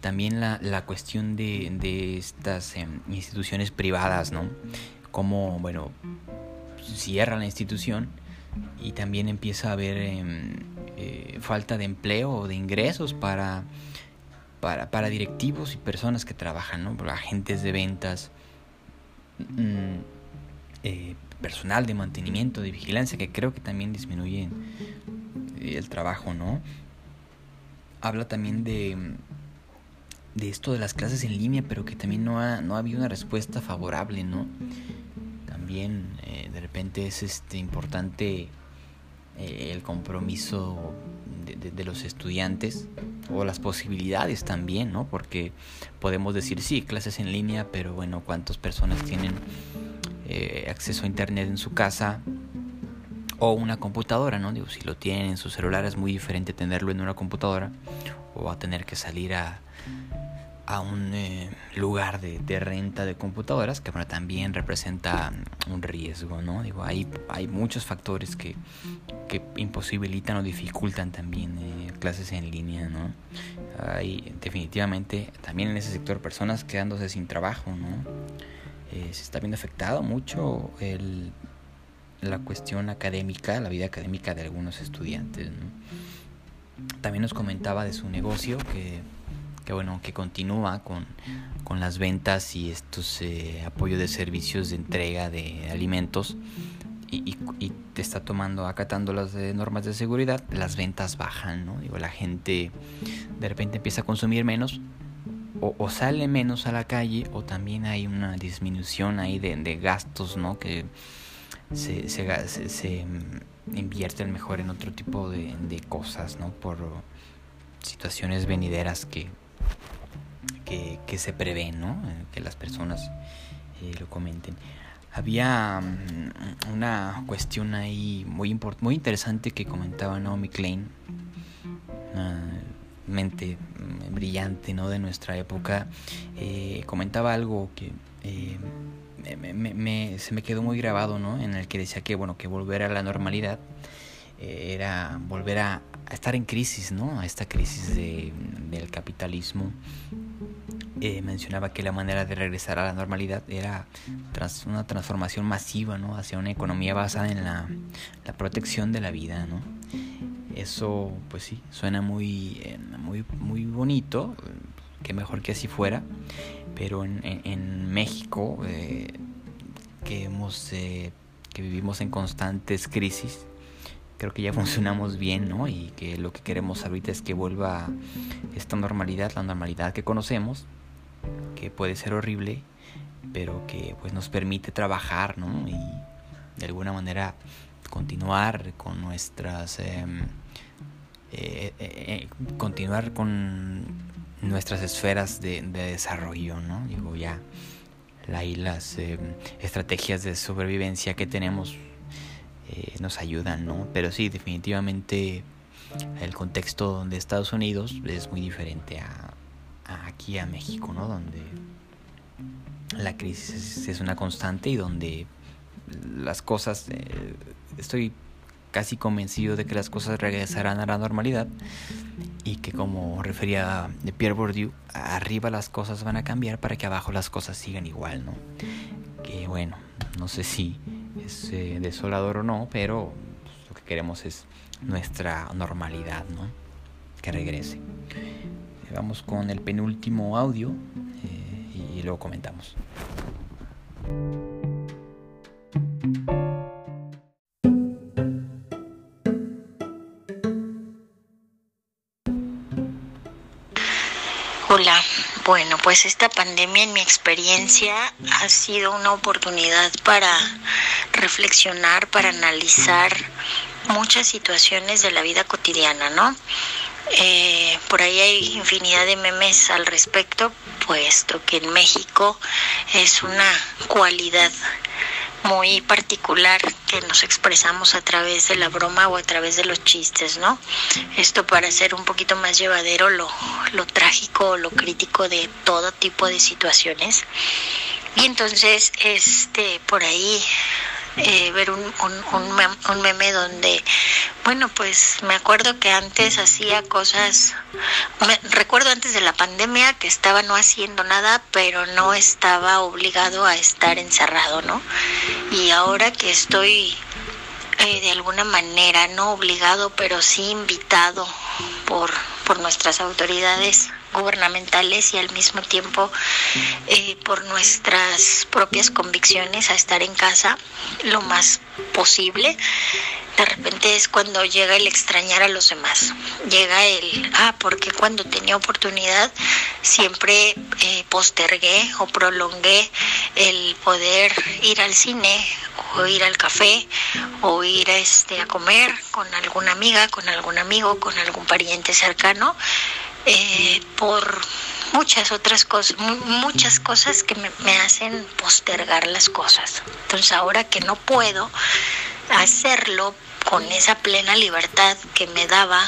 también la, la cuestión de, de estas em, instituciones privadas, ¿no? Como, bueno, cierra la institución y también empieza a haber em, eh, falta de empleo o de ingresos para, para, para, directivos y personas que trabajan, ¿no? agentes de ventas, mm, eh, personal de mantenimiento, de vigilancia, que creo que también disminuye el trabajo, ¿no? Habla también de de esto de las clases en línea, pero que también no ha, no ha habido una respuesta favorable, ¿no? También eh, de repente es este importante eh, el compromiso de, de, los estudiantes o las posibilidades también, ¿no? Porque podemos decir, sí, clases en línea, pero bueno, ¿cuántas personas tienen eh, acceso a Internet en su casa? O una computadora, ¿no? Digo, si lo tienen en su celular es muy diferente tenerlo en una computadora o a tener que salir a, a un eh, lugar de, de, renta de computadoras que bueno, también representa un riesgo, ¿no? Digo, hay, hay muchos factores que, que imposibilitan o dificultan también eh, clases en línea, ¿no? Hay definitivamente también en ese sector personas quedándose sin trabajo, ¿no? Eh, se está viendo afectado mucho el, la cuestión académica, la vida académica de algunos estudiantes, ¿no? También nos comentaba de su negocio que que bueno, que continúa con, con las ventas y estos eh, apoyos de servicios de entrega de alimentos y, y, te está tomando, acatando las eh, normas de seguridad, las ventas bajan, ¿no? Digo, la gente de repente empieza a consumir menos o, o sale menos a la calle o también hay una disminución ahí de, de gastos, ¿no? Que se, se, se, se invierten mejor en otro tipo de, cosas, ¿no? Por situaciones venideras que que, que se prevé, ¿no? Eh, que las personas eh, lo comenten. Había um, una cuestión ahí muy, muy interesante que comentaba Naomi Klein, mente mm, brillante ¿no? de nuestra época. Eh, comentaba algo que me, me, me, se me quedó muy grabado, ¿no? En el que decía que, bueno, que volver a la normalidad era volver a, a, estar en crisis, ¿no? A esta crisis de, del capitalismo eh, mencionaba que la manera de regresar a la normalidad era tras una transformación masiva ¿no? hacia una economía basada en la, la protección de la vida. ¿no? Eso, pues sí, suena muy, eh, muy, muy bonito, que mejor que así fuera, pero en, en, en México, eh, que, hemos, eh, que vivimos en constantes crisis, creo que ya funcionamos bien, ¿no? Y que lo que queremos ahorita es que vuelva esta normalidad, la normalidad que conocemos, que puede ser horrible, pero que pues nos permite trabajar, ¿no? Y de alguna manera continuar con nuestras eh, eh, eh, continuar con nuestras esferas de, de, desarrollo, ¿no? Digo ya ahí las estrategias de sobrevivencia que tenemos nos ayudan, ¿no? Pero sí, definitivamente el contexto de Estados Unidos es muy diferente a, aquí a México, ¿no? Donde la crisis es una constante y donde las cosas, eh, estoy casi convencido de que las cosas regresarán a la normalidad y que como refería de Pierre Bourdieu, arriba las cosas van a cambiar para que abajo las cosas sigan igual, ¿no? Que bueno, no sé si es eh, desolador o no, pero pues, lo que queremos es nuestra normalidad, ¿no? Que regrese. Vamos con el penúltimo audio eh, y luego comentamos. Hola, bueno, pues esta pandemia en mi experiencia ha sido una oportunidad para reflexionar, para analizar muchas situaciones de la vida cotidiana, ¿no? Eh, por ahí hay infinidad de memes al respecto, puesto que en México es una cualidad muy particular que nos expresamos a través de la broma o a través de los chistes, ¿no? Esto para hacer un poquito más llevadero lo, lo trágico o lo crítico de todo tipo de situaciones. Y entonces, este, por ahí eh, ver un, un, un, meme donde Bueno, pues me acuerdo que antes hacía cosas, me, recuerdo antes de la pandemia que estaba no haciendo nada, pero no estaba obligado a estar encerrado, ¿no? Y ahora que estoy eh, de alguna manera, no obligado, pero sí invitado por, por nuestras autoridades gubernamentales y al mismo tiempo eh, por nuestras propias convicciones a estar en casa lo más posible. De repente es cuando llega el extrañar a los demás. Llega el, ah, porque cuando tenía oportunidad siempre eh, postergué o prolongué el poder ir al cine o ir al café o ir este, a comer con alguna amiga, con algún amigo, con algún pariente cercano eh, por muchas otras cosas, muchas cosas que me, hacen postergar las cosas. Entonces ahora que no puedo hacerlo con esa plena libertad que me daba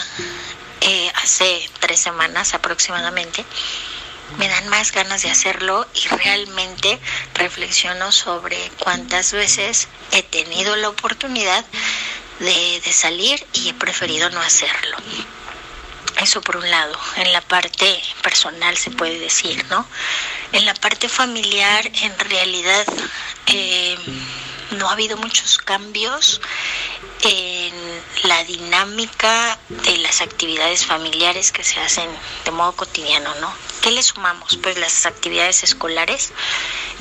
eh, hace tres semanas aproximadamente, me dan más ganas de hacerlo y realmente reflexiono sobre cuántas veces he tenido la oportunidad de salir y he preferido no hacerlo. Eso por un lado, en la parte personal se puede decir, ¿no? En la parte familiar, en realidad, eh, no ha habido muchos cambios en la dinámica de las actividades familiares que se hacen de modo cotidiano, ¿no? ¿Qué le sumamos? Pues las actividades escolares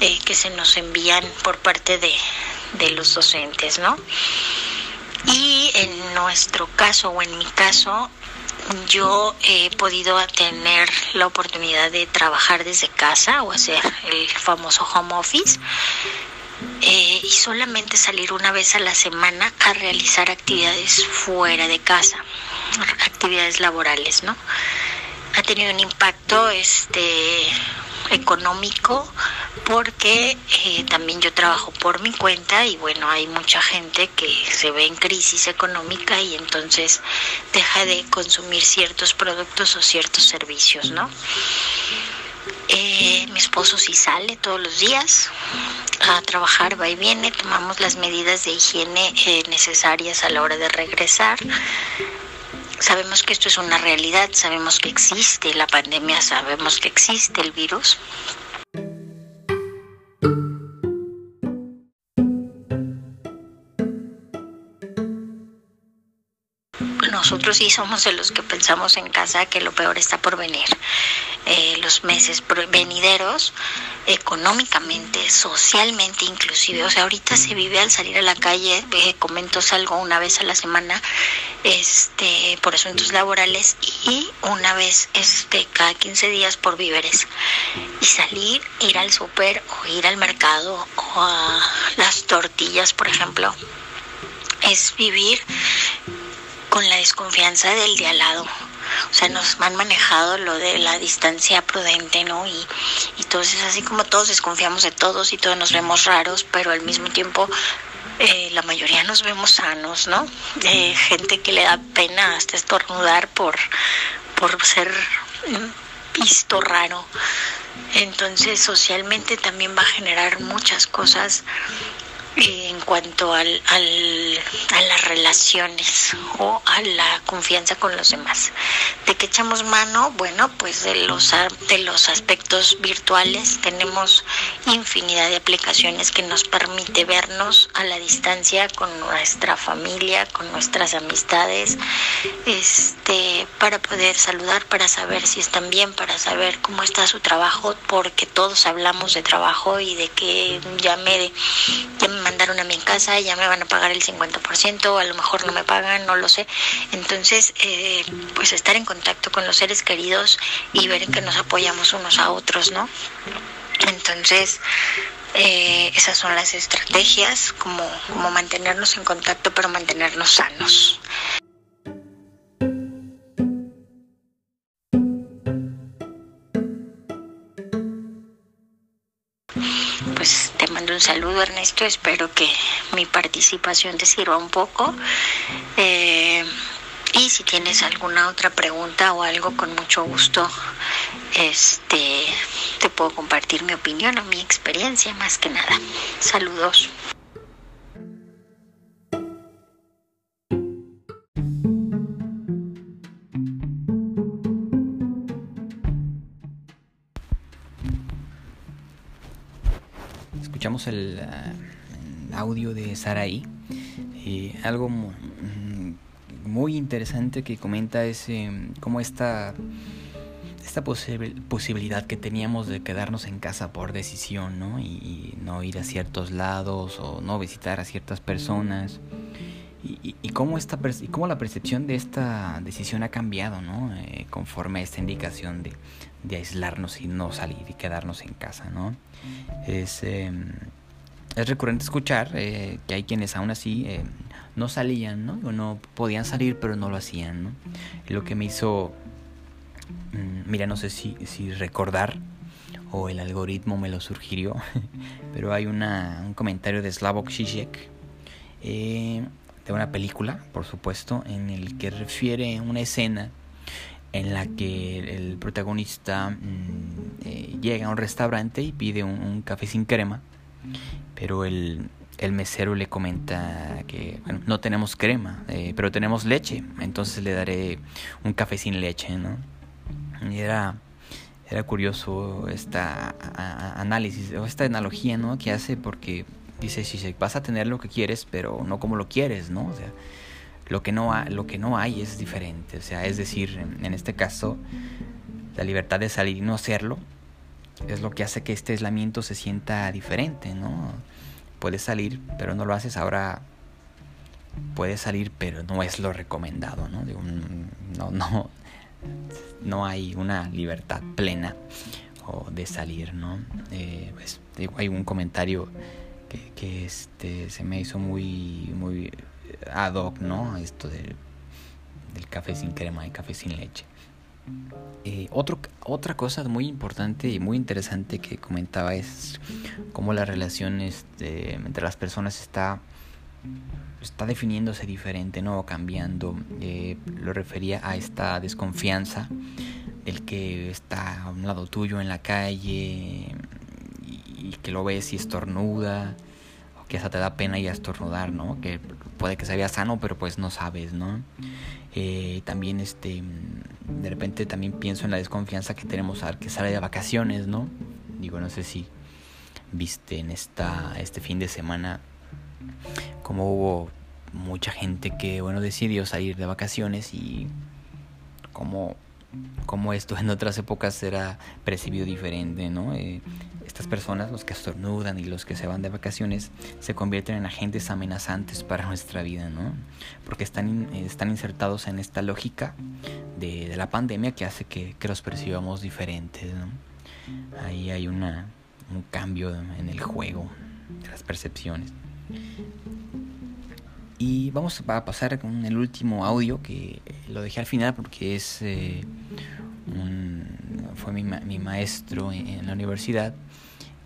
eh, que se nos envían por parte de, de los docentes, ¿no? Y en nuestro caso o en mi caso, yo he podido tener la oportunidad de trabajar desde casa o hacer el famoso home office eh, y solamente salir una vez a la semana a realizar actividades fuera de casa, actividades laborales, ¿no? Ha tenido un impacto este económico porque eh, también yo trabajo por mi cuenta y bueno, hay mucha gente que se ve en crisis económica y entonces deja de consumir ciertos productos o ciertos servicios, ¿no? Eh, mi esposo sí sale todos los días a trabajar, va y viene, tomamos las medidas de higiene eh, necesarias a la hora de regresar. Sabemos que esto es una realidad, sabemos que existe la pandemia, sabemos que existe el virus, sí somos de los que pensamos en casa que lo peor está por venir. Eh, los meses venideros, económicamente, socialmente inclusive. O sea, ahorita se vive al salir a la calle, eh, comento salgo una vez a la semana este, por asuntos laborales y una vez este, cada 15 días por víveres. Y salir, ir al súper o ir al mercado o a las tortillas, por ejemplo, es vivir con la desconfianza del de al lado. O sea, nos han manejado lo de la distancia prudente, ¿no? Y, y entonces así como todos desconfiamos de todos y todos nos vemos raros, pero al mismo tiempo eh, la mayoría nos vemos sanos, ¿no? De gente que le da pena hasta estornudar por, por ser visto raro. Entonces socialmente también va a generar muchas cosas en cuanto al, al, a las relaciones o a la confianza con los demás. ¿De qué echamos mano? Bueno, pues de los, de los aspectos virtuales tenemos infinidad de aplicaciones que nos permite vernos a la distancia con nuestra familia, con nuestras amistades, este, para poder saludar, para saber si están bien, para saber cómo está su trabajo, porque todos hablamos de trabajo y de que ya ya me mandaron a mi casa, ya me van a pagar el 50%, a lo mejor no me pagan, no lo sé. Entonces, eh, pues estar en contacto con los seres queridos y ver que nos apoyamos unos a otros, ¿no? Entonces, eh, esas son las estrategias, como, como mantenernos en contacto, pero mantenernos sanos. Un saludo Ernesto, espero que mi participación te sirva un poco. Eh, y si tienes alguna otra pregunta o algo, con mucho gusto este, te puedo compartir mi opinión o mi experiencia más que nada. Saludos. Escuchamos el audio de Saraí. Eh, algo muy interesante que comenta es eh, cómo esta, esta posibilidad que teníamos de quedarnos en casa por decisión, ¿no? Y, no ir a ciertos lados o no visitar a ciertas personas. Y, y, cómo, esta, y cómo la percepción de esta decisión ha cambiado, ¿no? Eh, conforme a esta indicación de, de, aislarnos y no salir y quedarnos en casa, ¿no? Es, em, es recurrente escuchar eh, que hay quienes aún así eh, no salían, ¿no? O no podían salir, pero no lo hacían, ¿no? Lo que me hizo, mm, mira, no sé si, si recordar o el algoritmo me lo sugirió, <laughs> pero hay una, un comentario de Slavoj Žižek eh, de una película, por supuesto, en el que refiere una escena en la que el protagonista mm, llega a un restaurante y pide un café sin crema pero el, el mesero le comenta que no tenemos crema, eh, pero tenemos leche, entonces le daré un café sin leche, ¿no? Y era, era curioso esta análisis, o esta analogía, ¿no? Que hace porque dice, si vas a tener lo que quieres, pero no como lo quieres, ¿no? O sea, lo que no, lo que no hay es diferente, o sea, es decir, en este caso, la libertad de salir y no hacerlo es lo que hace que este aislamiento se sienta diferente, ¿no? Puedes salir, pero no lo haces ahora. Puedes salir, pero no es lo recomendado, ¿no? no, no, no hay una libertad plena de salir, ¿no? Eh, pues, hay un comentario que, este, se me hizo muy, muy ad hoc, ¿no? Esto del café sin crema y café sin leche. Eh, otro, otra cosa muy importante y muy interesante que comentaba es cómo la relación este, entre las personas está, está definiéndose diferente, ¿no? cambiando. Eh, lo refería a esta desconfianza del que está a un lado tuyo en la calle y, que lo ves y estornuda o que hasta te da pena y estornudar, ¿no? Que puede que se vea sano, pero pues no sabes, ¿no? Eh, también este de repente también pienso en la desconfianza que tenemos al que sale de vacaciones, ¿no? Digo, no sé si viste en esta este fin de semana como hubo mucha gente que bueno decidió salir de vacaciones y como como esto en otras épocas era percibido diferente, ¿no? Eh, estas personas, los que estornudan y los que se van de vacaciones, se convierten en agentes amenazantes para nuestra vida, ¿no? Porque están, están insertados en esta lógica de, la pandemia que hace que, los percibamos diferentes. Ahí hay una, un cambio en el juego de las percepciones. Y vamos a pasar con el último audio que lo dejé al final porque es eh, un, fue mi, mi maestro en, la universidad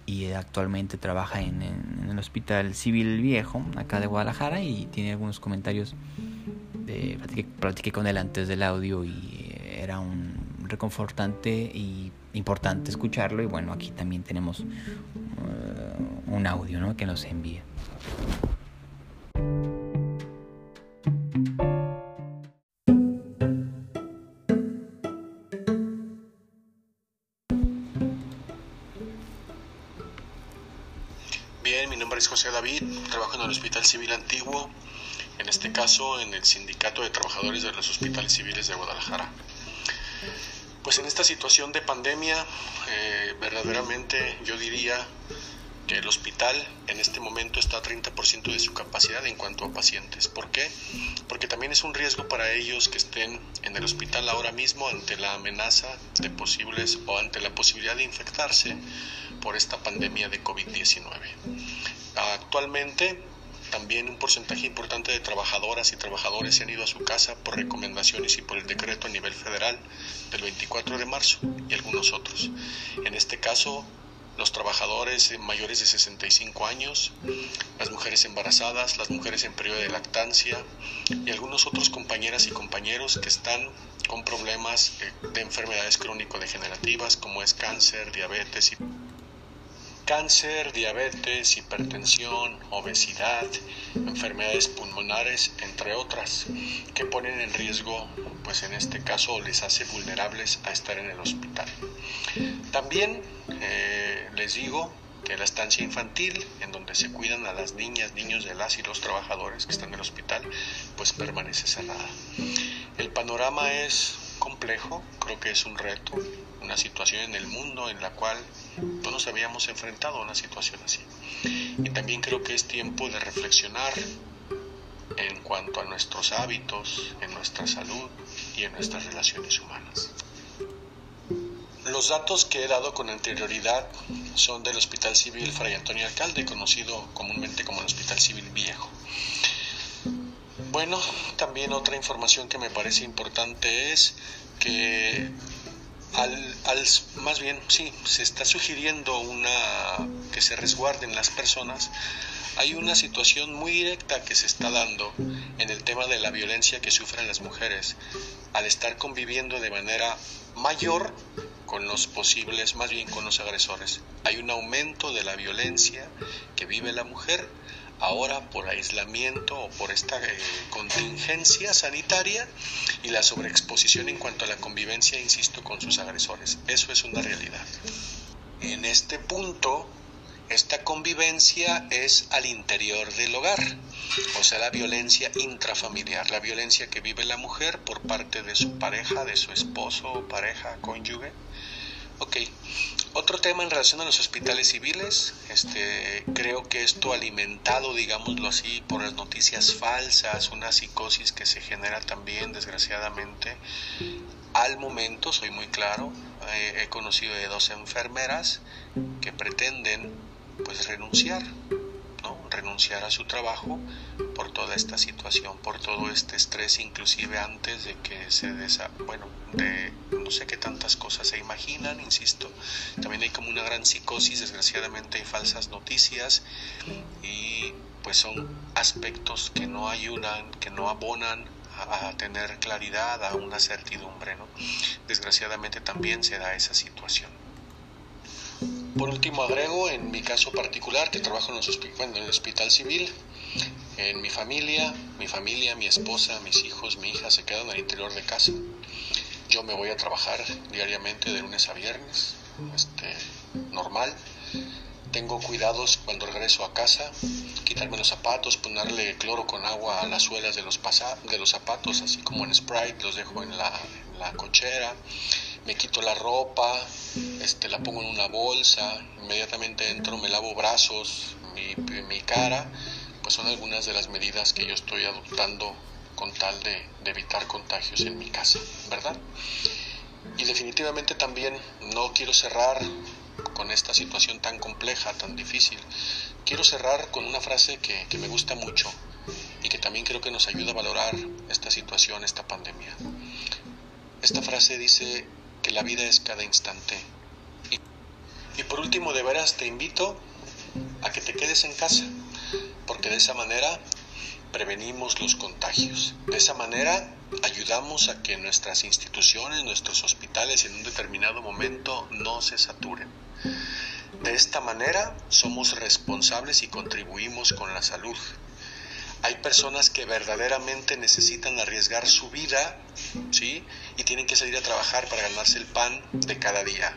y actualmente trabaja en, el Hospital Civil Viejo, acá de Guadalajara, y tiene algunos comentarios. De, platiqué, con él antes del audio y era un reconfortante y importante escucharlo. Y bueno, aquí también tenemos uh, un audio ¿no? que nos envía. José David, trabajo en el Hospital Civil Antiguo, en este caso en el Sindicato de Trabajadores de los Hospitales Civiles de Guadalajara. Pues en esta situación de pandemia, eh, verdaderamente yo diría que el hospital en este momento está a 30% de su capacidad en cuanto a pacientes. ¿Por qué? Porque también es un riesgo para ellos que estén en el hospital ahora mismo ante la amenaza de posibles o ante la posibilidad de infectarse por esta pandemia de COVID-19. Actualmente también un porcentaje importante de trabajadoras y trabajadores se han ido a su casa por recomendaciones y por el decreto a nivel federal del 24 de marzo y algunos otros. En este caso, los trabajadores mayores de 65 años, las mujeres embarazadas, las mujeres en periodo de lactancia y algunos otros compañeras y compañeros que están con problemas eh, de enfermedades crónico-degenerativas como es cáncer, diabetes y cáncer, diabetes, hipertensión, obesidad, enfermedades pulmonares, entre otras, que ponen en riesgo, pues en este caso les hace vulnerables a estar en el hospital. También eh, les digo que la estancia infantil, en donde se cuidan a las niñas, niños de las y los trabajadores que están en el hospital, pues permanece cerrada. El panorama es complejo, creo que es un reto, una situación en el mundo en la cual no nos habíamos enfrentado a una situación así. Y también creo que es tiempo de reflexionar en cuanto a nuestros hábitos, en nuestra salud y en nuestras relaciones humanas. Los datos que he dado con anterioridad son del Hospital Civil Fray Antonio Alcalde, conocido comúnmente como el Hospital Civil Viejo. Bueno, también otra información que me parece importante es que al, más bien sí, se está sugiriendo una que se resguarden las personas. Hay una situación muy directa que se está dando en el tema de la violencia que sufren las mujeres al estar conviviendo de manera mayor con los posibles, más bien con los agresores. Hay un aumento de la violencia que vive la mujer ahora por aislamiento o por esta eh, contingencia sanitaria y la sobreexposición en cuanto a la convivencia, insisto, con sus agresores. Eso es una realidad. En este punto, esta convivencia es al interior del hogar, o sea, la violencia intrafamiliar, la violencia que vive la mujer por parte de su pareja, de su esposo, pareja, cónyuge. Ok, otro tema en relación a los hospitales civiles, este, creo que esto alimentado, digámoslo así, por las noticias falsas, una psicosis que se genera también, desgraciadamente, al momento, soy muy claro, eh, he conocido de dos enfermeras que pretenden pues renunciar, renunciar a su trabajo por toda esta situación, por todo este estrés, inclusive antes de que se desa bueno, de no sé qué tantas cosas se imaginan, insisto, también hay como una gran psicosis, desgraciadamente hay falsas noticias y pues son aspectos que no ayudan, que no abonan a tener claridad, a una certidumbre, ¿no? Desgraciadamente también se da esa situación. Por último agrego, en mi caso particular, que trabajo en, el hospital civil, en mi familia, mi familia, mi esposa, mis hijos, mi hija se quedan al interior de casa. Yo me voy a trabajar diariamente de lunes a viernes, este, normal. Tengo cuidados cuando regreso a casa, quitarme los zapatos, ponerle cloro con agua a las suelas de los, de los zapatos, así como en Sprite, los dejo en la, en la cochera me quito la ropa, este, la pongo en una bolsa, inmediatamente entro, me lavo brazos, mi, mi cara, pues son algunas de las medidas que yo estoy adoptando con tal de, de evitar contagios en mi casa, ¿verdad? Y definitivamente también no quiero cerrar con esta situación tan compleja, tan difícil. Quiero cerrar con una frase que, que me gusta mucho y que también creo que nos ayuda a valorar esta situación, esta pandemia. Esta frase dice, que la vida es cada instante. Y, y por último, de veras te invito a que te quedes en casa, porque de esa manera prevenimos los contagios. De esa manera ayudamos a que nuestras instituciones, nuestros hospitales en un determinado momento no se saturen. De esta manera somos responsables y contribuimos con la salud. Hay personas que verdaderamente necesitan arriesgar su vida, ¿sí? Y tienen que salir a trabajar para ganarse el pan de cada día.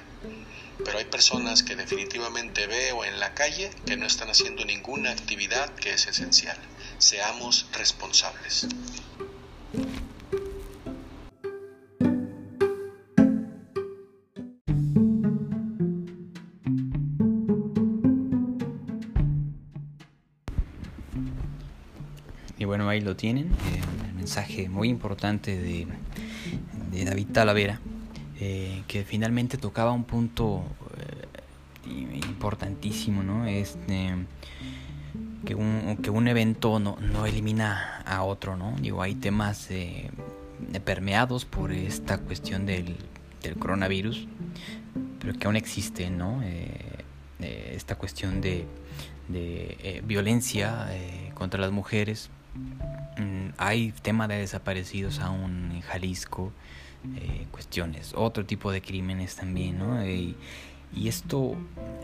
Pero hay personas que definitivamente veo en la calle que no están haciendo ninguna actividad que es esencial. Seamos responsables. Ahí lo tienen, eh, el mensaje muy importante de, David Talavera, eh, que finalmente tocaba un punto eh, importantísimo, ¿no? Este, que, un, que un evento no, no elimina a otro, ¿no? Digo, hay temas permeados por esta cuestión del, del, coronavirus, pero que aún existe, ¿no? esta cuestión de violencia contra las mujeres, hay tema de desaparecidos aún en Jalisco, eh, cuestiones, otro tipo de crímenes también, ¿no? Y, y esto,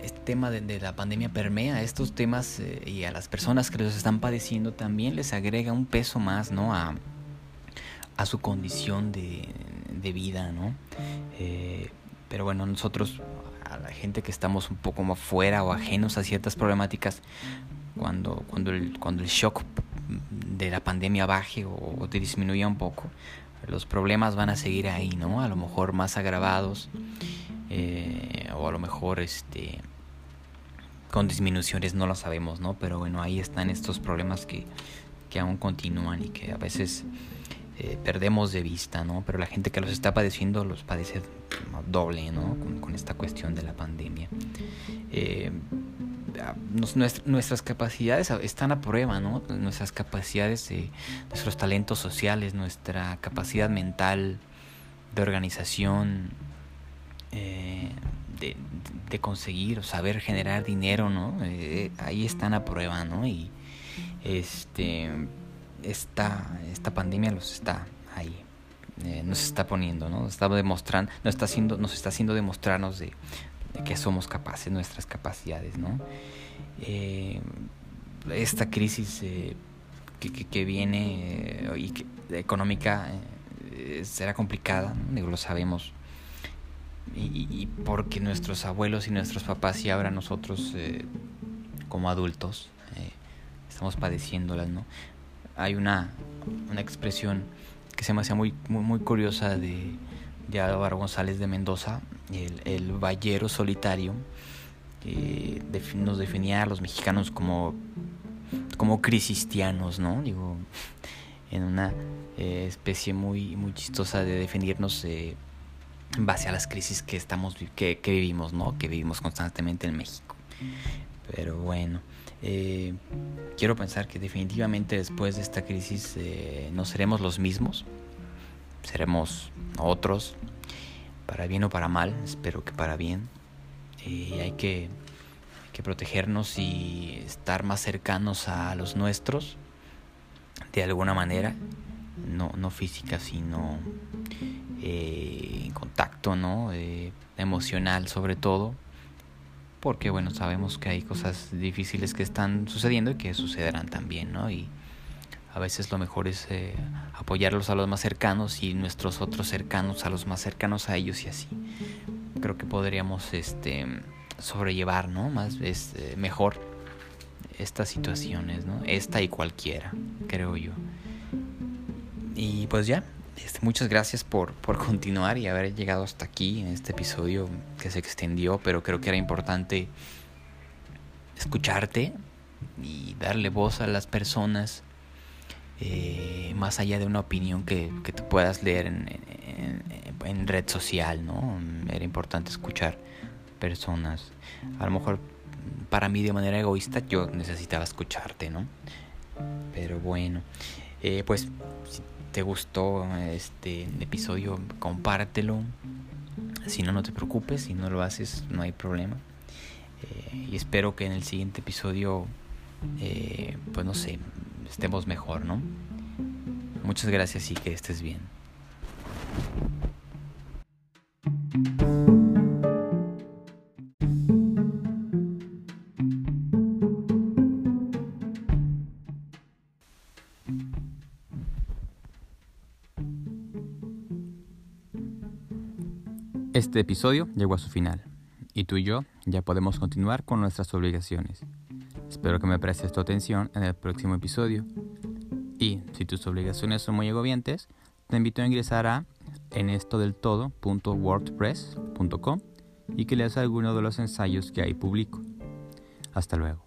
este tema de, la pandemia permea estos temas eh, y a las personas que los están padeciendo también les agrega un peso más, ¿no? A, a su condición de, de vida, ¿no? Eh, pero bueno, nosotros a la gente que estamos un poco más fuera o ajenos a ciertas problemáticas, cuando, cuando, el, cuando el shock de la pandemia baje o, disminuya un poco, los problemas van a seguir ahí, ¿no? A lo mejor más agravados eh, o a lo mejor este con disminuciones no lo sabemos, ¿no? Pero bueno, ahí están estos problemas que, que aún continúan y que a veces eh, perdemos de vista, ¿no? Pero la gente que los está padeciendo los padece doble, ¿no? Con, esta cuestión de la pandemia. Eh, nuestras capacidades están a prueba, ¿no? Nuestras capacidades, nuestros talentos sociales, nuestra capacidad mental de organización, eh, de, conseguir o saber generar dinero, ¿no? ahí están a prueba, ¿no? Y este esta, esta pandemia los está ahí, eh, nos está poniendo, ¿no? Está demostrando, nos está haciendo, nos está haciendo demostrarnos de, que somos capaces, nuestras capacidades, ¿no? Eh, esta crisis eh, que, viene y que, económica será complicada, lo sabemos. Y, y, porque nuestros abuelos y nuestros papás y ahora nosotros como adultos estamos padeciéndolas, ¿no? hay una, una expresión que se me hacía muy, muy, muy curiosa de, de, Álvaro González de Mendoza, el, el vallero solitario, que nos definía a los mexicanos como, como cristianos, ¿no? Digo, en una eh, especie muy, muy chistosa de definirnos eh, en base a las crisis que, estamos, que, que vivimos, ¿no? Que vivimos constantemente en México. Pero bueno. Eh, quiero pensar que definitivamente después de esta crisis no seremos los mismos, seremos otros, para bien o para mal, espero que para bien. Y hay que, que protegernos y estar más cercanos a los nuestros, de alguna manera, no, no física, sino eh, en contacto, ¿no? emocional sobre todo porque bueno, sabemos que hay cosas difíciles que están sucediendo y que sucederán también, ¿no? Y a veces lo mejor es eh, apoyarlos a los más cercanos y nuestros otros cercanos a los más cercanos a ellos y así. Creo que podríamos este sobrellevar, ¿no? Más es eh, mejor estas situaciones, ¿no? Esta y cualquiera, creo yo. Y pues ya, este, muchas gracias por, por continuar y haber llegado hasta aquí en este episodio que se extendió, pero creo que era importante escucharte y darle voz a las personas eh, más allá de una opinión que, que tú puedas leer en, en, red social, ¿no? Era importante escuchar personas. A lo mejor para mí de manera egoísta yo necesitaba escucharte, ¿no? Pero bueno, eh, pues te gustó este episodio, compártelo. Si no, no te preocupes. Si no lo haces, no hay problema. Eh, y espero que en el siguiente episodio, eh, pues no sé, estemos mejor, ¿no? Muchas gracias y que estés bien. Este episodio llegó a su final y tú y yo ya podemos continuar con nuestras obligaciones. Espero que me prestes tu atención en el próximo episodio. Y si tus obligaciones son muy agobiantes, te invito a ingresar a enestodeltodo.wordpress.com y que leas alguno de los ensayos que ahí publico. Hasta luego.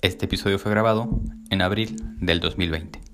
Este episodio fue grabado en abril del 2020.